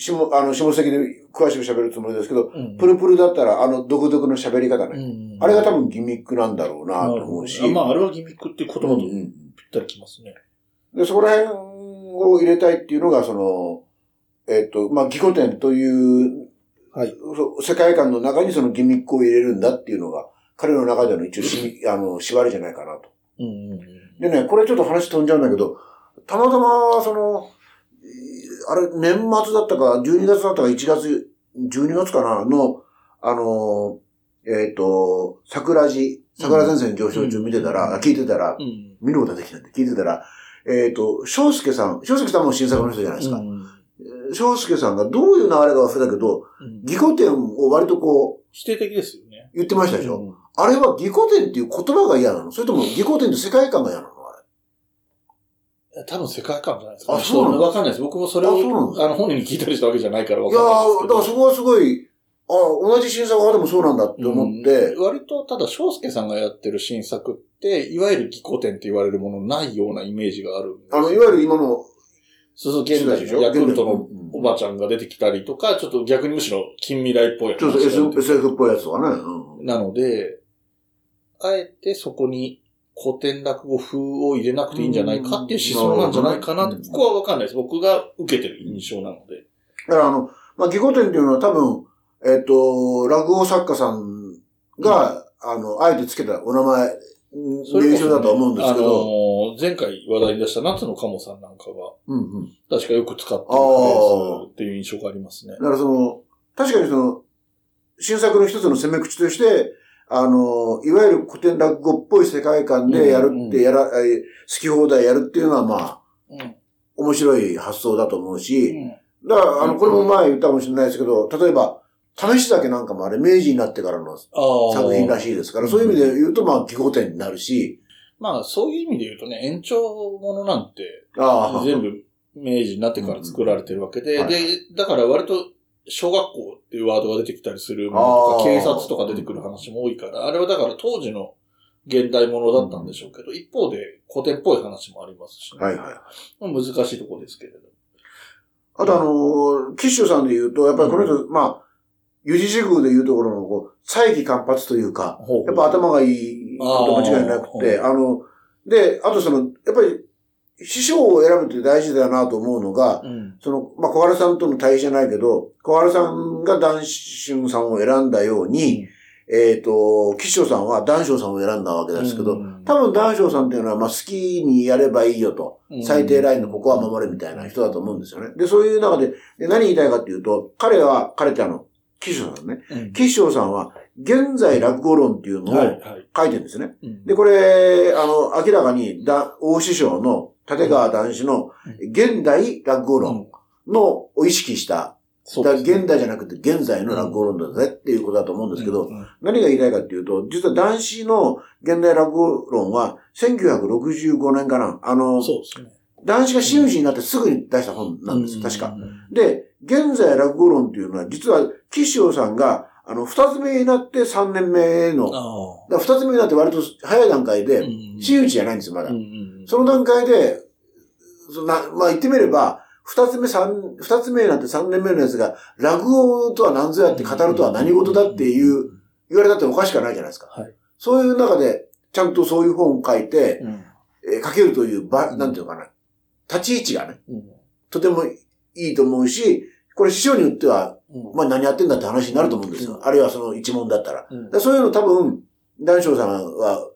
下、あの、下関で詳しく喋るつもりですけど、うんプルプルだったら、あの、独特の喋り方ね。うんあれが多分ギミックなんだろうなと思うし。あまあ、あれはギミックっていう言葉とぴっうんうんたりきますね。で、そこら辺を入れたいっていうのが、その、えっ、と、まあ、ギコ展という、はい世界観の中にそのギミックを入れるんだっていうのが、彼の中での一応し、あの、縛りじゃないかなとうんうんうん。でね、これちょっと話飛んじゃうんだけど、たまたま、その、えーあれ、年末だったか、12月だったか、1月、12月かな、の、あのー、えっ、と、桜寺、桜前線上昇中見てたら、うんあ聞いてたら、うん。見ることができないんで聞いてたら、えっ、と、翔介さん、翔介さんも新作の人じゃないですか。うん介さんがどういう流れか忘れたけど、うん義古典を割とこう、否定的ですよね。言ってましたでしょ、うんあれは義古典っていう言葉が嫌なのそれとも義古典って世界観が嫌なの？多分世界観じゃないですか。あそうなの？わかんないです。僕もそれをあの、本人に聞いたりしたわけじゃないからわいやかんないですー、けど。だからそこはすごい、あ同じ新作派でもそうなんだって思って、うん割と、ただ、翔介さんがやってる新作って、いわゆる義古典って言われるものないようなイメージがある。あの、いわゆる今の、そうそう、現代のヤクルトのうんおばちゃんが出てきたりとか、ちょっと逆にむしろ近未来っぽい話ちょっと SF っぽいやつとかね。うんなので、あえてそこに古典落語風を入れなくていいんじゃないかっていう思想なんじゃないかなって、うんここはわかんないです。僕が受けてる印象なので。だからあの、まあ、義古典っていうのは多分、えっ、と、落語作家さんが、あの、あえてつけたお名前、名称だと思うんですけあのど、ー前回話題に出した夏の鴨さんなんかが、うんうん。確かよく使ってるフレーズっていう印象がありますねだ。からその、確かにその、新作の一つの攻め口として、あの、いわゆる古典落語っぽい世界観でやるって、やら、え好き放題やるっていうのはまあ、うん。面白い発想だと思うし、うん。だから、あの、これも前言ったかもしれないですけど、例えば、試し酒なんかもあれ、明治になってからの作品らしいですから、そういう意味で言うと、まあ、技法典になるし、まあ、そういう意味で言うとね、延長ものなんて、ああ、全部明治になってから作られてるわけで、う (laughs) んはい。で、だから割と、小学校っていうワードが出てきたりするものとか、警察とか出てくる話も多いから、あれはだから当時の現代ものだったんでしょうけど、一方で古典っぽい話もありますし、ね、はいはい。難しいところですけれど。あとあの、キッシュさんで言うと、やっぱりこの人、まあ、ユジシグで言うところの、こう、才気間髪というか、やっぱ頭がいいこと間違いなくて、あの、で、あとその、やっぱり、師匠を選ぶって大事だなと思うのが、うん。その、まあ、小原さんとの対比じゃないけど、小原さんが談春さんを選んだように、えっ、と、吉祥さんは談笑さんを選んだわけですけど、うん多分談笑さんっていうのは、まあ、好きにやればいいよと、うん最低ラインのここは守れみたいな人だと思うんですよね。で、そういう中で、で何言いたいかっていうと、彼は、彼ってあの、吉祥さんね。うん吉祥さんは、現在落語論っていうのをはい、はい。書いてるんですね。うんで、これ、あの、明らかに、だ大師匠の立川談志の現代落語論のを意識した、だ現代じゃなくて現在の落語論だぜっていうことだと思うんですけど、何が言いたいかっていうと、実は男子の現代落語論は1965年かな。あの、そうですね。男子が真打ちになってすぐに出した本なんです、確か。うん。で、現在落語論っていうのは、実は、岸尾さんが、あの、二つ目になって三年目の、二つ目になって割と早い段階あ。で、うん真打ちじゃないんですよ、まだその段階で、そんな、まあ言ってみれば、二つ目、三、二つ目になって三年目のやつが、落語とは何ぞやって語るとは何事だっていう、言われたっておかしくはないじゃないですか。はい。そういう中で、ちゃんとそういう本を書いて、うんえー書けるという場、うんなんていうのかな。立ち位置がね、うんとてもいいと思うし、これ師匠によっては、うんまあ何やってんだって話になると思うんですよ。うんあるいはその一問だったら。うんらそういうの多分、談笑さんは、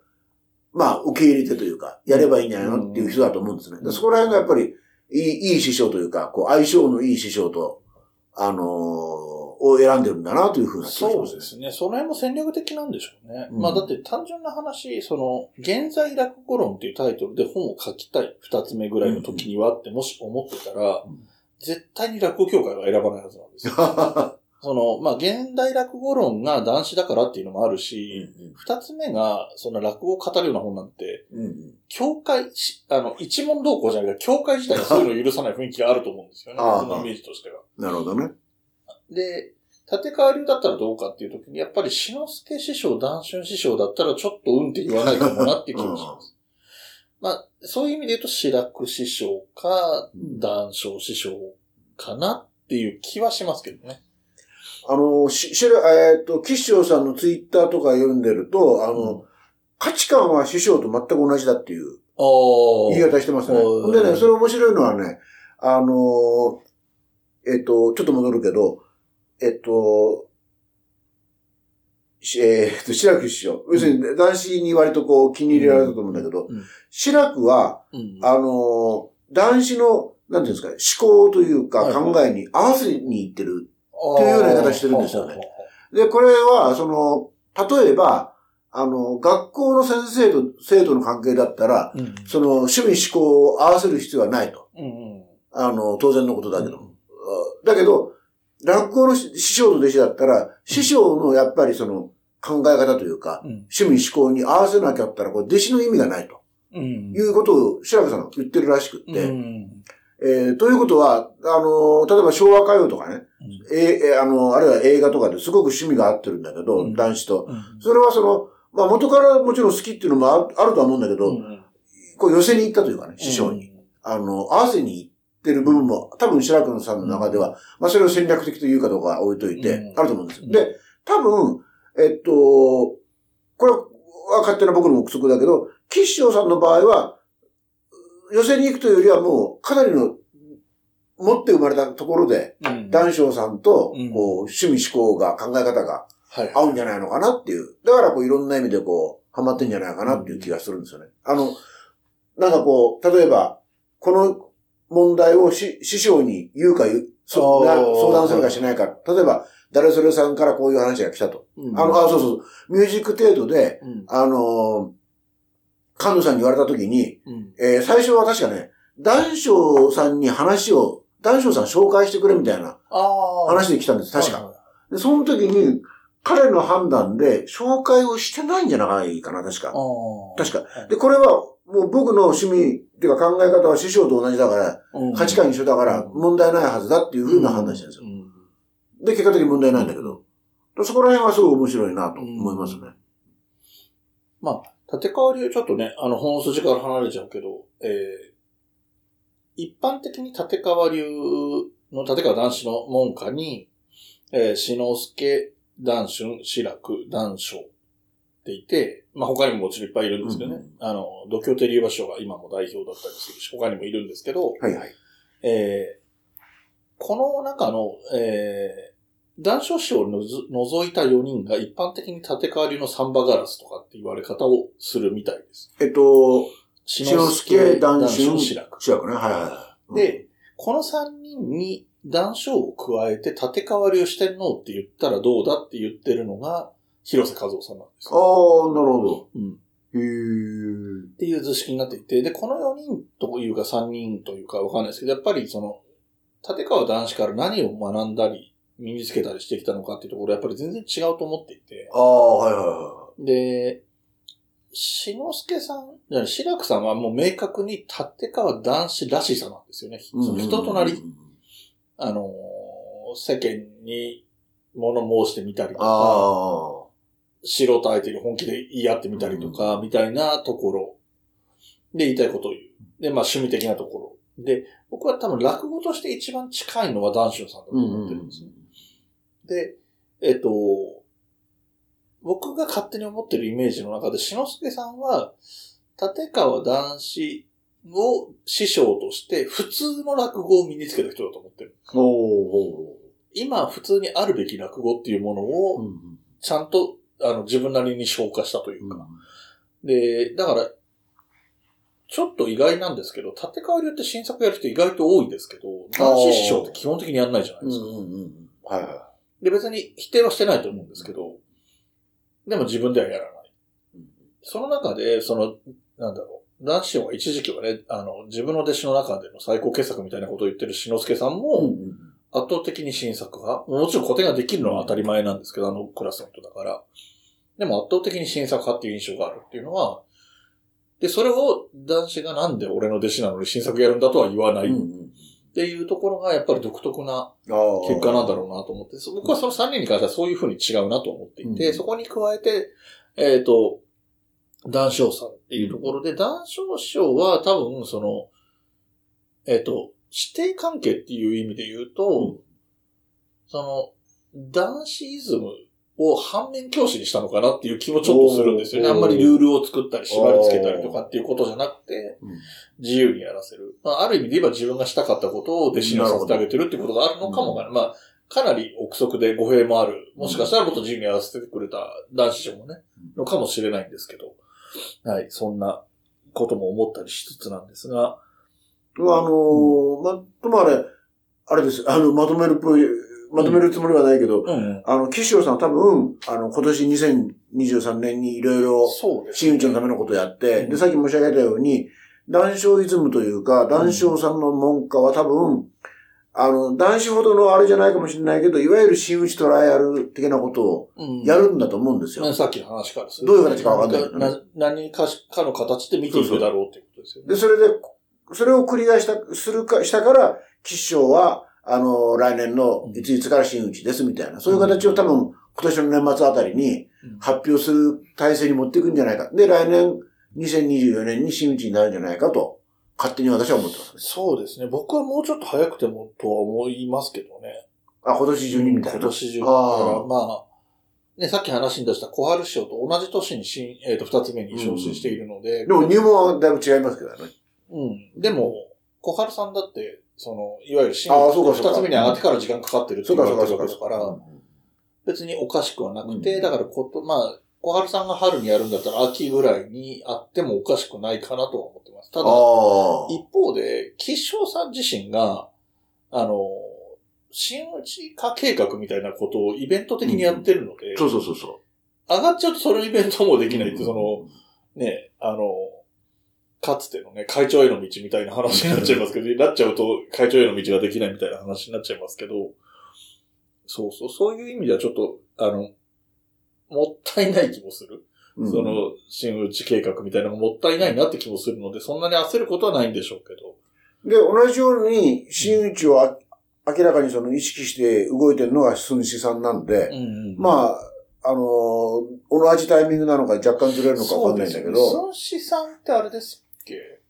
まあ受け入れてというか、やればいいんじゃないのっていう人だと思うんですね。そこら辺がやっぱり、いい、いい師匠というか、こう相性のいい師匠と、あのーを選んでるんだなというふうな気がします。そうですね。その辺も戦略的なんでしょうね。うんまあだって単純な話、その、現在落語論っていうタイトルで本を書きたい二つ目ぐらいの時にはってもし思ってたら、うん絶対に落語協会は選ばないはずなんですよ。(laughs) その、まあ現代落語論が男子だからっていうのもあるし、二つ目が、その落語を語るような本なんて、うんうん教会し、あの、一問同行じゃないけど、教会自体がそういうのを許さない雰囲気があると思うんですよね。ああ僕のイメージとしては。なるほどね。で、立川流だったらどうかっていうときに、やっぱり志の輔師匠、談春師匠だったらちょっとうんって言わないかもなっていう気がします。まあ、そういう意味で言うと、志らく師匠か、うん談笑師匠かなっていう気はしますけどね。あの、し、しら、えっ、と、岸翔さんのツイッターとか読んでると、あの、価値観は師匠と全く同じだっていうあ言い方してますね。でね、それ面白いのはね、あのーえっ、と、ちょっと戻るけど、えっ、と、しえーっと、志らく師匠。要するに、男子に割とこう気に入れられたと思うんだけど、うん。志らくは、うん。あのー男子の、なんていうんですか、思考というか考えに合わせにいってる。っていうような言い方してるんですよね。あで、これは、その、例えば、あの、学校の先生と生徒の関係だったら、ー。うん。その、趣味思考を合わせる必要はないと。うんうん。あの、当然のことだけど。だけど、落語の師匠と弟子だったら、師匠のやっぱりその考え方というか、うん。趣味思考に合わせなきゃったら、これ弟子の意味がないと。うん。いうことを白くさんが言ってるらしくって、うんえーということは、あの、例えば昭和歌謡とかね、ええあの、あるいは映画とかですごく趣味が合ってるんだけど、うん男子と。うんそれはその、まあ元からもちろん好きっていうのもあるあるとは思うんだけど、うんこう寄せに行ったというかね、師匠に。。あの、合わせに行ってる部分も、多分白くさんの中では、まあそれを戦略的というかどうか置いといて、うんあると思うんですよ。うんで、多分、えっと、これは勝手な僕の目測だけど、吉祥さんの場合は、寄せに行くというよりはもう、かなりの、持って生まれたところで、うん談笑さんと、うんこう、趣味思考が、考え方がはい。合うんじゃないのかなっていう。だからこういろんな意味でこう、ハマってんじゃないかなっていう気がするんですよね。あの、なんかこう、例えば、この問題をし師匠に言うか言う、相談するかしないか。例えば、誰それさんからこういう話が来たと。うんあの、あ、そうそう。ミュージック程度で、うんあのー、菅野さんに言われた時に、うんえー最初は確かね、談笑さんに話を、談笑さん紹介してくれみたいな。話で来たんです、確か。で、その時に、彼の判断で紹介をしてないんじゃないかな、確か。確か。で、これは、もう僕の趣味っていうか考え方は師匠と同じだから、うん価値観一緒だからうん問題ないはずだっていうふうな判断してるんですよ。で、結果的に問題ないんだけど。そこら辺はすごい面白いなと思いますね。まあ、立川流ちょっとね、あの、本筋から離れちゃうけど、えー、一般的に立川流の立川男子の門下に、えー、篠介、談春、志らく、談笑っていて、まあ他にももちろんいっぱいいるんですけどね。うんあの、度胸手流馬賞が今も代表だったりするし、他にもいるんですけど、はいはい。えーこの中の、えー、談笑師を除いた4人が一般的に立川流のサンバガラスとかって言われ方をするみたいです。えっと、篠篠介、談春、春、志らく。志らくね。はいはい。で、この3人に談笑を加えて立川流四天王って言ったらどうだって言ってるのが広瀬和夫さんなんですあよ。あ、なるほど。うん。へえ。っていう図式になっていて、で、この4人というか3人というかわかんないですけど、やっぱりその、立川男子から何を学んだり、身につけたりしてきたのかっていうところ、やっぱり全然違うと思っていて、ああ、はいはいはで、篠介さん、じゃあ志らくさんはもう明確に立川男子らしさなんですよね。い。その人となり、あのー、世間に物申してみたりとか。素人相手に本気で言い合ってみたりとか、みたいなところで言いたいことを言う。で、まあ趣味的なところ。で、僕は多分落語として一番近いのは談春さんだと思ってるんですね。で、えっと、僕が勝手に思ってるイメージの中で、篠介さんは、立川男子を師匠として普通の落語を身につけた人だと思ってる。おお今普通にあるべき落語っていうものおを、ちゃんと、あの、自分なりに消化したというか。うで、だから、ちょっと意外なんですけど、立川流って新作やる人意外と多いですけど、男子師匠って基本的にやんないじゃないん。うですか。んうんうん。はいはで、別に否定はしてないと思うんですけど、でも自分ではやらない。い。その中で、その、なんだろう、男子師匠が一時期はね、あの、自分の弟子の中での最高傑作みたいなことを言ってる篠介さんうんも、うん圧倒的に新作派。もちろん古典ができるのは当たり前なんですけど、あのクラスの人だから。でも圧倒的に新作派っていう印象があるっていうのは、で、それを男子がなんで俺の弟子なのに新作やるんだとは言わないっうんうん。ていうところがやっぱり独特な。結果なんだろうなと思って、そ僕はその3人に関してはそういうふうに違うなと思っていて、うん。そこに加えて、えっ、と、談笑さんっていうところで、談笑師匠は多分その、えっ、と、師弟関係っていう意味で言うと、うん。その、男子イズムを反面教師にしたのかなっていう気もちょっとするんですよね。あんまりルールを作ったり縛り付けたりとかっていうことじゃなくて、うん自由にやらせる。まあ、ある意味で言えば自分がしたかったことを弟子にさせてあげてるっていうことがあるのかもわからない。まあ、かなり憶測で語弊もある、もしかしたらもっと自由にやらせてくれた男子賞もね、のかもしれないんですけど、はい、そんなことも思ったりしつつなんですが、あのーま、ともあれ、あれです。あの、まとめるっぽい、まとめるつもりはないけど、うん、あの、岸尾さんは多分、あの、今年2023年にいろいろ、そうです、真打ちのためのことをやって、うん。で、さっき申し上げたように、談笑イズムというか、談笑さんの文化は多分、あの、男子ほどのあれじゃないかもしれないけど、いわゆる真打ちトライアル的なことをうん。やるんだと思うんですよ。ねさっきの話からするどういう形かわかんないけどね。な何かしかの形で見ていくだろうっていうことですよね。で、それで、それを繰り返した、するか、したから、吉祥は、あの、来年のいついつから真打ちですみたいな、そういう形を多分、今年の年末あたりにうん発表する体制に持っていくんじゃないか。で、来年、2024年に真打ちになるんじゃないかと、勝手に私は思ってますね。そうですね。僕はもうちょっと早くてもとは思いますけどね。あ、今年中にみたいな。今年中。だあまあ、ね、さっき話に出した小春賞と同じ年に新、えっ、と、二つ目に昇進しているので、でも入門はだいぶ違いますけどね。うん。でも、小春さんだって、その、いわゆる新、あーそうかそうか二つ目に上がってから時間かかってるってそう言われかそうかそうか。てるわけだから、別におかしくはなくて、うんだからこと、まあ、小春さんが春にやるんだったら秋ぐらいにあってもおかしくないかなとは思ってます。ただ。一方で、吉祥さん自身が、あの、新内化計画みたいなことをイベント的にやってるので、そうそうそうそ上がっちゃうとそのイベントもできないって、う。その、ね、あの、かつてのね、会長への道みたいな話になっちゃいますけど、なっちゃうと会長への道ができないみたいな話になっちゃいますけど、そうそう、そういう意味ではちょっと、あの、もったいない気もする。うん。その、新内計画みたいなのがもったいないなって気もするので、そんなに焦ることはないんでしょうけど。で、同じように、真打ちをあ明らかにその意識して動いてるのが寸志さんなんで、うんまあ、あのー同じタイミングなのか若干ずれるのかわかんないんだけど、孫子さんってあれですっけ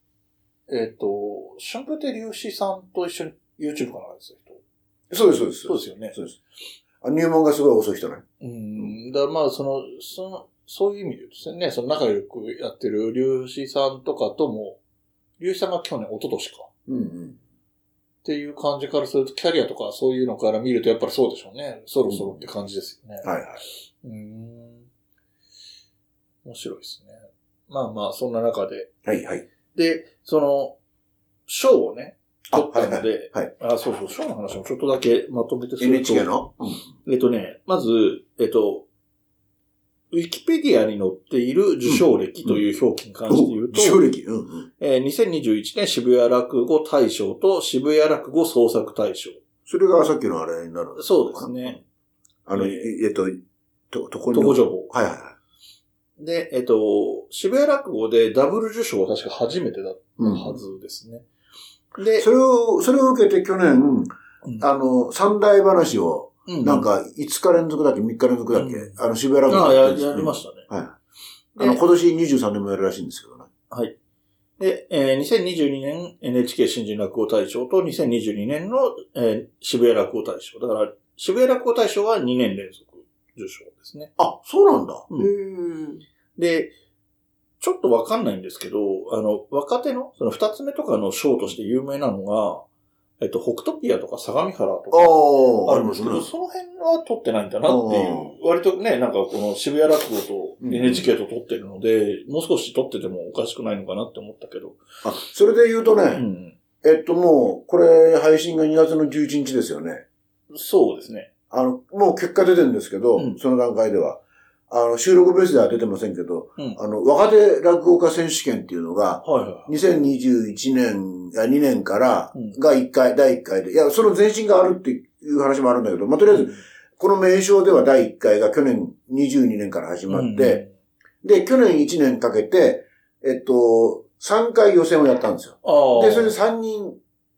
えっ、と、春風亭龍子さんと一緒に YouTube かなんですよ、人。そうです、そうです。そうですよね。そうです。あ入門がすごい遅い人ね。うん。だからまあ、その、その、そういう意味で言うとですね、その仲良くやってる龍子さんとかとも、龍子さんが去年、一昨年か。うんうん。っていう感じからすると、キャリアとかそういうのから見ると、やっぱりそうでしょうね。そろそろって感じですよね。はいはい。うーん。面白いですね。まあまあ、そんな中で。はいはい。で、その、賞をね、あ、取ったので、はいはいあ、そうそう、賞の話もちょっとだけまとめてすると NHK の？えっとね、まず、えっと、ウィキペディアに載っている受賞歴という表記に関して言うと、受賞歴？うんうん。えー2021年渋谷落語大賞と渋谷落語創作大賞。それがさっきのあれになる。そうですね。あの、えええっと、と、とこに。とこ情報。はいはいはい。で、えっと、渋谷落語でダブル受賞は確か初めてだったうんはずですね。で、それを、それを受けて去年、うんあの、三大話を、うなん、か、5日連続だっけ ?3 日連続だっけ、うんあの、渋谷ラああ、や、やりましたね。た。はい。であの、今年23年もやるらしいんですけどね。はい。で、えー2022年 NHK 新人落語大賞と2022年の、えー渋谷落語大賞。だから、渋谷落語大賞は2年連続受賞ですね。あ、そうなんだ。うんで、ちょっとわかんないんですけど、あの、若手の、その二つ目とかの賞として有名なのが、えっと、北トピアとか相模原とか、ああ、あるんですけど、その辺は取ってないんだなっていう。割とね、なんかこの渋谷落語とうん NHK と取ってるので、もう少し取っててもおかしくないのかなって思ったけど。あ、それで言うとね、うん。えっともう、これ配信が2月の11日ですよね。そうですね。あの、もう結果出てるんですけど、うん。その段階では。あの、収録ベースでは出てませんけど、うん。あの、若手落語家選手権っていうのが、はいはい。2021年、あ2年からうん。が1回、第1回で、いや、その前身があるっていう話もあるんだけど、まあ、とりあえず、この名称では第1回が去年22年から始まって、で、去年1年かけて、えっと、3回予選をやったんですよ。で、それで3人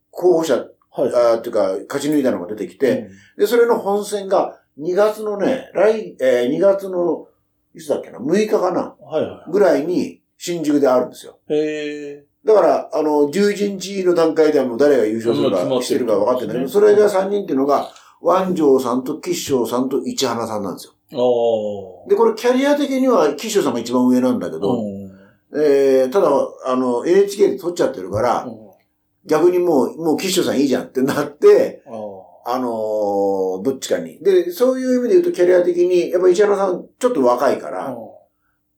候補者、はい。あーっていうか、勝ち抜いたのが出てきて、で、それの本戦が2月のね、来、えー2月の、いつだっけな、6日かな、うん、はいはぐらいに新宿であるんですよ。い。へえ。だから、あの、11日の段階ではもう誰が優勝するかしてるか分かってないけど、それが3人っていうのが、湾城さんと吉祥さんと市花さんなんですよ。で、これキャリア的には吉祥さんが一番上なんだけど、うん。えー、ただ、あの、NHK で撮っちゃってるから、うん逆にもう、もう吉祥さんいいじゃんってなって、ああのーどっちかに。で、そういう意味で言うとキャリア的に、やっぱ石原さんちょっと若いから、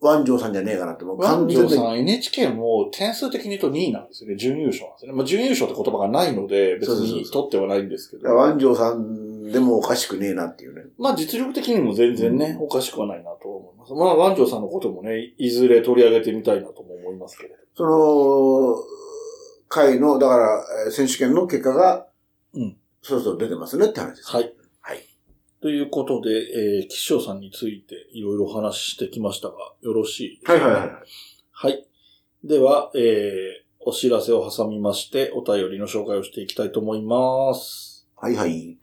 万丈さんじゃねえかなって、もうワン。ジョーさん NHK も点数的に言うと2位なんですよね。準優勝なんですよね。まあ、準優勝って言葉がないので、別に取ってはないんですけど。万丈さんでもおかしくねえなっていうね。まあ実力的にも全然ね、おかしくはないなと思います。まあ、ワンジョーさんのこともね、いずれ取り上げてみたいなとも思いますけれど。その、会の、だから、えー選手権の結果が、うん。そろそろ出てますねって話です。はい。はい。ということで、えー、岸翔さんについていろいろお話ししてきましたが、よろしい？ですかはいはいはい。はい。では、えー、お知らせを挟みまして、お便りの紹介をしていきたいと思います。はいはい。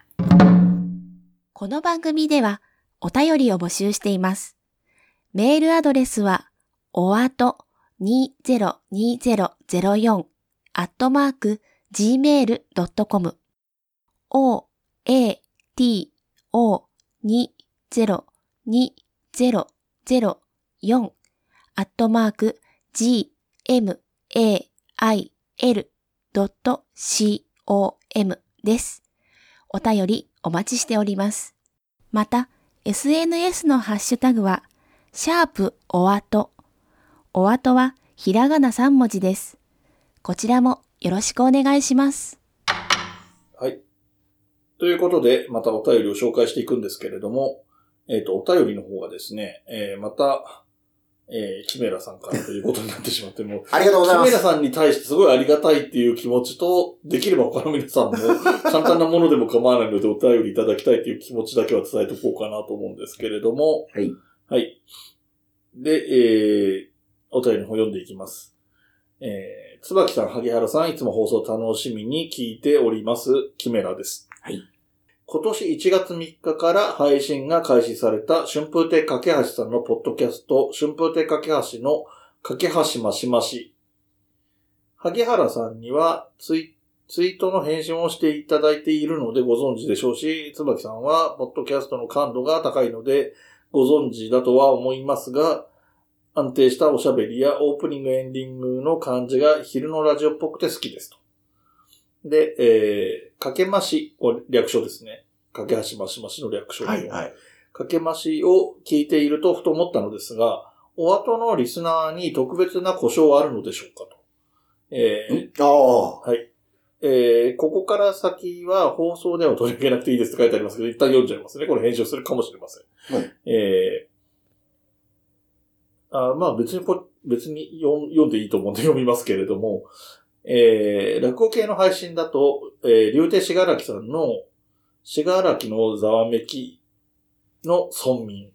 この番組ではお便りを募集しています。メールアドレスは、おあと202004アットマーク gmail.com o, a, t, o, 202004アットマーク g, m, a, i, l, c, o, m です。お便りお待ちしております。また、SNS のハッシュタグは、シャープおあと。おあとはひらがな3文字です。こちらもよろしくお願いします。はい。ということで、またお便りを紹介していくんですけれども、えっ、と、お便りの方がですね、えーまた、えーキメラさんからということになってしまって、もう、(laughs) ありがとうございます。キメラさんに対してすごいありがたいっていう気持ちと、できれば他の皆さんも (laughs) 簡単なものでも構わないのでお便りいただきたいっていう気持ちだけは伝えておこうかなと思うんですけれども、はい。はい。で、えー、お便りの方読んでいきます。えー、椿さん、萩原さん、いつも放送楽しみに聞いております、キメラです。はい。今年1月3日から配信が開始された春風亭架橋さんのポッドキャスト、春風亭架橋の架橋ましまし。萩原さんにはツイツイートの返信をしていただいているのでご存知でしょうし、椿さんはポッドキャストの感度が高いのでご存知だとは思いますが、安定したおしゃべりやオープニングエンディングの感じが昼のラジオっぽくて好きですと。で、えー、かけまし、これ略称ですね。かけはしましましの略称ではいはい。かけましを聞いているとふと思ったのですが、お後のリスナーに特別な故障はあるのでしょうかと。えーああ。はい。えーここから先は放送では取り上げなくていいですって書いてありますけど、一旦読んじゃいますね。これ編集するかもしれません。はいえーあまあ別に別に読ん読んでいいと思うんで読みますけれども、えー落語系の配信だと、えー、竜亭しがらきさんの、しがらきのざわめきの村民。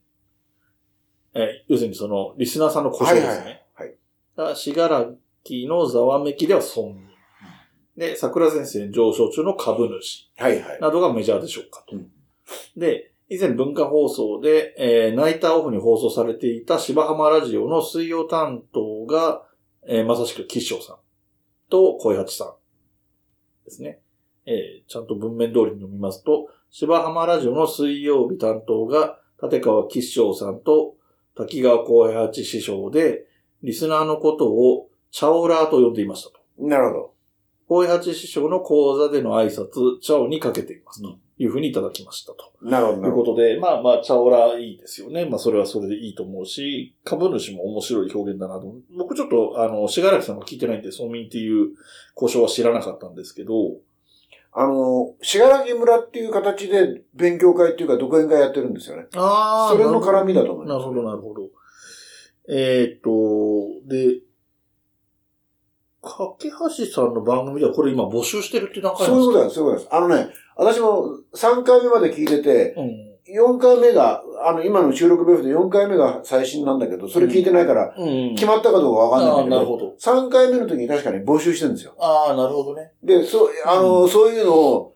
えー要するにその、リスナーさんの故障ですね。はいはい。がしがらきのざわめきでは村民。で、桜前線上昇中の株主はいはい。などがメジャーでしょうかと。うんで、以前文化放送で、えーナイターオフに放送されていた芝浜ラジオの水曜担当が、えーまさしく吉祥さんと小八さんですね。えーちゃんと文面通りに読みますと、芝浜ラジオの水曜日担当が立川吉祥さんと滝川小八師匠で、リスナーのことをチャオラーと呼んでいましたと。なるほど。大八師匠の講座での挨拶、チャオにかけていますというふうにいただきましたと。なるほど。ということで、まあまあ、チャオラいいですよね。まあそれはそれでいいと思うし、株主も面白い表現だなと。僕ちょっと、あの、しがらきさんが聞いてないんで、村民っていう交渉は知らなかったんですけど、あの、しがらき村っていう形で勉強会っていうか独演会やってるんですよね。あそれの絡みだと思います。なるほど、なるほど。えーっと、で、かけはしさんの番組ではこれ今募集してるって段階なんですか？そういうことです、そういうことです。あのね、私も3回目まで聞いてて、うん。4回目が、あの、今の収録ベースで4回目が最新なんだけど、それ聞いてないから、うん。決まったかどうかわかんないんだけど、なるほど。3回目の時に確かに募集してるんですよ。ああ、なるほどね。で、そう、あの、うそういうのを、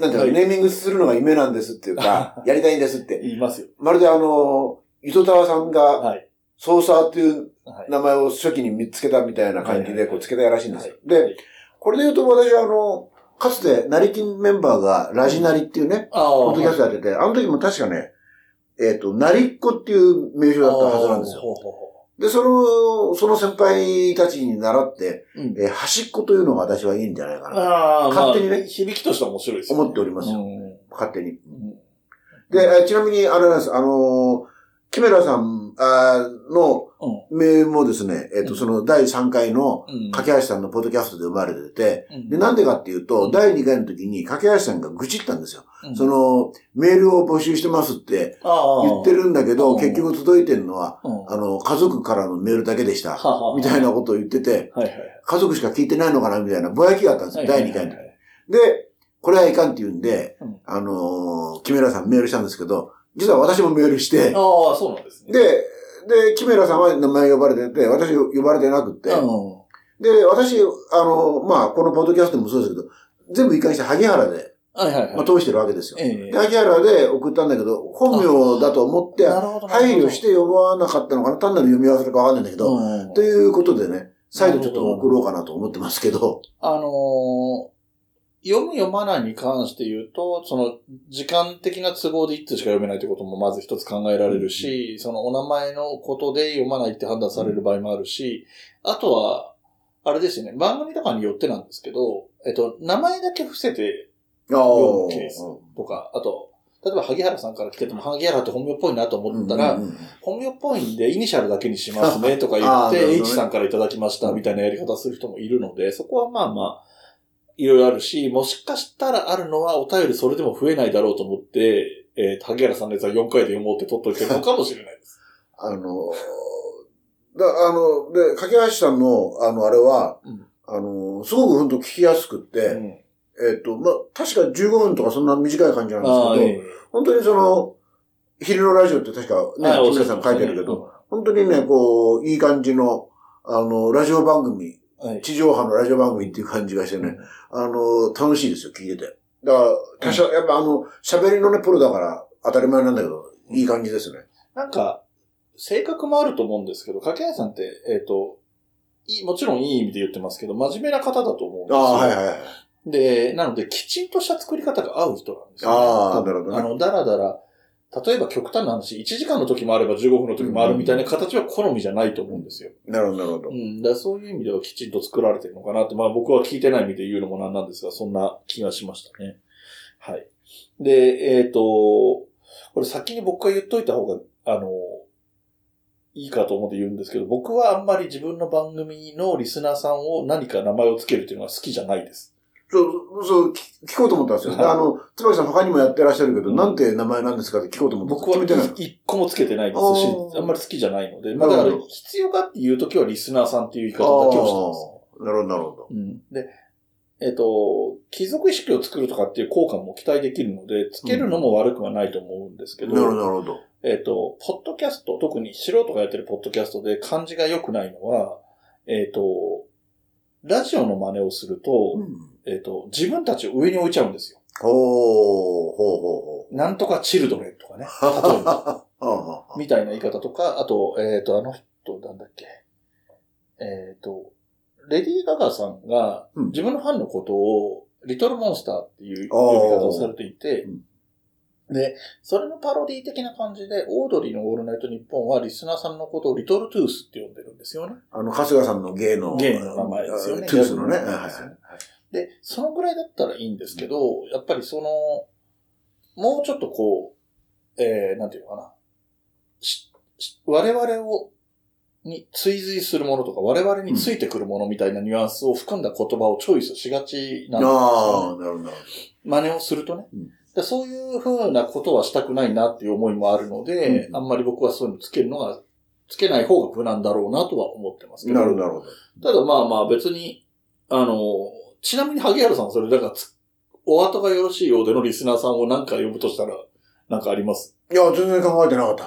なんていうか、はいネーミングするのが夢なんですっていうか、(laughs) やりたいんですって。言いますよ。まるであの、糸沢さんが、はい。ソーサーっていうはい。名前を初期に見つけたみたいな感じで、こうつけたらしいんですよ。はで、い、これで言うと私はあの、かつて、成金メンバーがラジナリっていうね、ポッドキャストやってて、あの時も確かね、えっ、と、なりっこっていう名称だったはずなんですよ。で、その、その先輩たちに習って、うん。えー端っこというのが私はいいんじゃないかな。ああ、勝手にねまあ響きとしては面白いですよね。思っておりますよ。うん。勝手に。うん。で、えーちなみに、あれなんです、あのーキメラさんあーのうん。メールもですね、えっ、と、うん。その第3回のうん。架橋さんのポッドキャストで生まれてて、うん。で、なんでかっていうと、うん。第2回の時に架橋さんが愚痴ったんですよ。うん。そ、の、メールを募集してますって言ってるんだけど、うん。結局届いてるのは、うん。あの、家族からのメールだけでした。みたいなことを言ってて。家族しか聞いてないのかなみたいなぼやきがあったんですよ、第2回の時。で、これはいかんって言うんで、うん。あのーキメラさんメールしたんですけど、実は私もメールして、ああ、そうなんですね。で、で、キメラさんは名前呼ばれてて、私呼ばれてなくって、うん。で、私、あの、まあ、このポッドキャストもそうですけど、全部一貫して萩原で、はいはいはい。まあ、通してるわけですよ。ええで、萩原で送ったんだけど、本名だと思って、配慮して呼ばなかったのかな単なる読み合わせかわかんないんだけど、うんということでね、再度ちょっと送ろうかなと思ってますけど、あのー読む読まないに関して言うと、その、時間的な都合で一通しか読めないということもまず一つ考えられるし、そのお名前のことで読まないって判断される場合もあるし、あとは、あれですよね、番組とかによってなんですけど、えっと、名前だけ伏せてあ読むケースとか、あと、例えば萩原さんから来てても、萩原って本名っぽいなと思ったら、うんうんうん。本名っぽいんで、イニシャルだけにしますねとか言って、H さんからいただきましたみたいなやり方する人もいるので、そこはまあまあ、いろいろあるし、もしかしたらあるのはお便りそれでも増えないだろうと思って、えー、萩原さんのやつは4回で読もうって取っといてるのかもしれないです。(laughs) あの、だあの、で、架橋さんの、あの、あれは、うんあの、すごく本当聞きやすくって、うんえっ、と、まあ、確か15分とかそんな短い感じなんですけど、え本当にその、昼のラジオって確かね、えはい木村さん書いてあるけど、、本当にね、こう、いい感じの、あの、ラジオ番組、はい。地上波のラジオ番組っていう感じがしてね、あの、楽しいですよ、聞いてて。だから、多少、やっぱあの、喋りのね、プロだから当たり前なんだけど、いい感じですね。なんか、性格もあると思うんですけど、掛橋さんって、えっ、と、いい、もちろんいい意味で言ってますけど、真面目な方だと思うんですよ。ああ、はいはいはい。で、なので、きちんとした作り方が合う人なんですよ、ああ多分なるほどねあの、だらだら、例えば極端な話、1時間の時もあれば15分の時もあるみたいな形は好みじゃないと思うんですよ。なるほど、なるほどう。ん。だそういう意味ではきちんと作られてるのかなって、まあ僕は聞いてない意味で言うのもなんなんですが、そんな気がしましたね。はい。で、えっ、と、これ先に僕が言っといた方が、あの、いいかと思って言うんですけど、僕はあんまり自分の番組のリスナーさんを何か名前をつけるっていうのは好きじゃないです。そう、そう、聞聞こうと思ったんですよ。ではいあの、椿さん他にもやってらっしゃるけど、うんなんて名前なんですかって聞こうと思って僕は。一個もつけてないですしあ、んまり好きじゃないので、まあだから必要かっていうときはリスナーさんっていう言い方だけをしてます。なるほど、なるほど。うん。で、えっ、と、貴族意識を作るとかっていう効果も期待できるので、つけるのも悪くはないと思うんですけど、なるほど、なるほど。えっ、と、ポッドキャスト、特に素人がやってるポッドキャストで漢字が良くないのは、えっ、と、ラジオの真似をすると、うんえっ、と、自分たちを上に置いちゃうんですよ。ほう、ほうほうほなんとかチルドレンとかね。う。例えば。みたいな言い方とか、あと、えっ、と、あの人、なんだっけ。えっ、と、レディー・ガガさんがうん自分のファンのことを、リトルモンスターっていう呼び方をされていてうん、で、それのパロディ的な感じで、オードリーのオールナイトニッポンはリスナーさんのことをリトルトゥースって呼んでるんですよね。あの、春日さんの芸の。芸の名前ですよねトゥースのね。はいはい前でそのぐらいだったらいいんですけど、やっぱりその、もうちょっとこう、えー、なんていうのかな。しし我々を、に追随するものとか、我々についてくるものみたいなニュアンスを含んだ言葉をチョイスしがちなんですよ、ああ、ね。なるほど、真似をするとね。うんでそういう風なことはしたくないなっていう思いもあるので、うんあんまり僕はそういうのつけるのが、つけない方が無難だろうなとは思ってますけど、なるほど。ただまあまあ別に、あの、ちなみに萩原さんはそれ、だからつ、お後がよろしいようでのリスナーさんを何か呼ぶとしたら、なんかあります？いや、全然考えてなかった。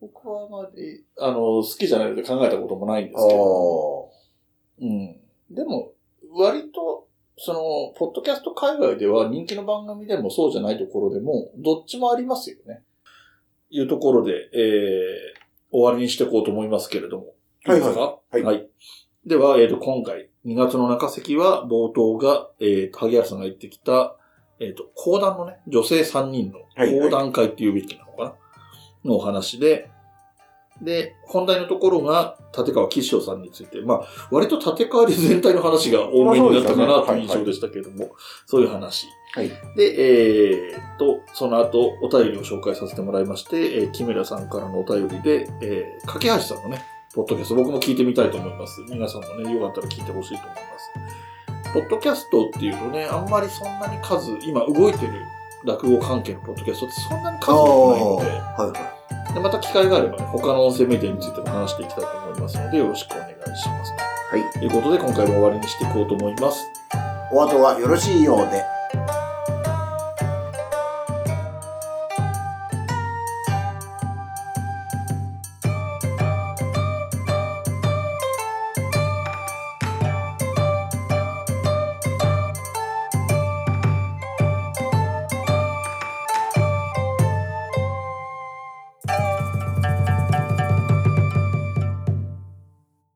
僕はあまり、あの、好きじゃないので考えたこともないんであすけど、うん。でも、割と、その、ポッドキャスト界隈では人気の番組でもそうじゃないところでも、どっちもありますよね。いうところで、えー、終わりにしていこうと思いますけれども。はいですか？はいでは、えっ、と、今回、2月の中席は、冒頭が、えー、萩原さんが言ってきた、えっ、と、講談のね、女性3人の講談会っていうべきなのかな、のお話で、で、本題のところが、立川吉祥さんについて、まあ、割と立川で全体の話が多めになったかなという印象でしたけれども、そういう話。はい。で、えーっと、その後、お便りを紹介させてもらいまして、えー木村さんからのお便りで、えー、架橋さんのね、ポッドキャスト、僕も聞いてみたいと思います。皆さんもね、よかったら聞いてほしいと思います。ポッドキャストっていうとね、あんまりそんなに数、今動いてる落語関係のポッドキャストってそんなに数多くないので、はいはでまた機会があればね、他の音声メディアについても話していきたいと思いますので、よろしくお願いします。い。はい。ということで、今回も終わりにしていこうと思います。お後がよろしいようで。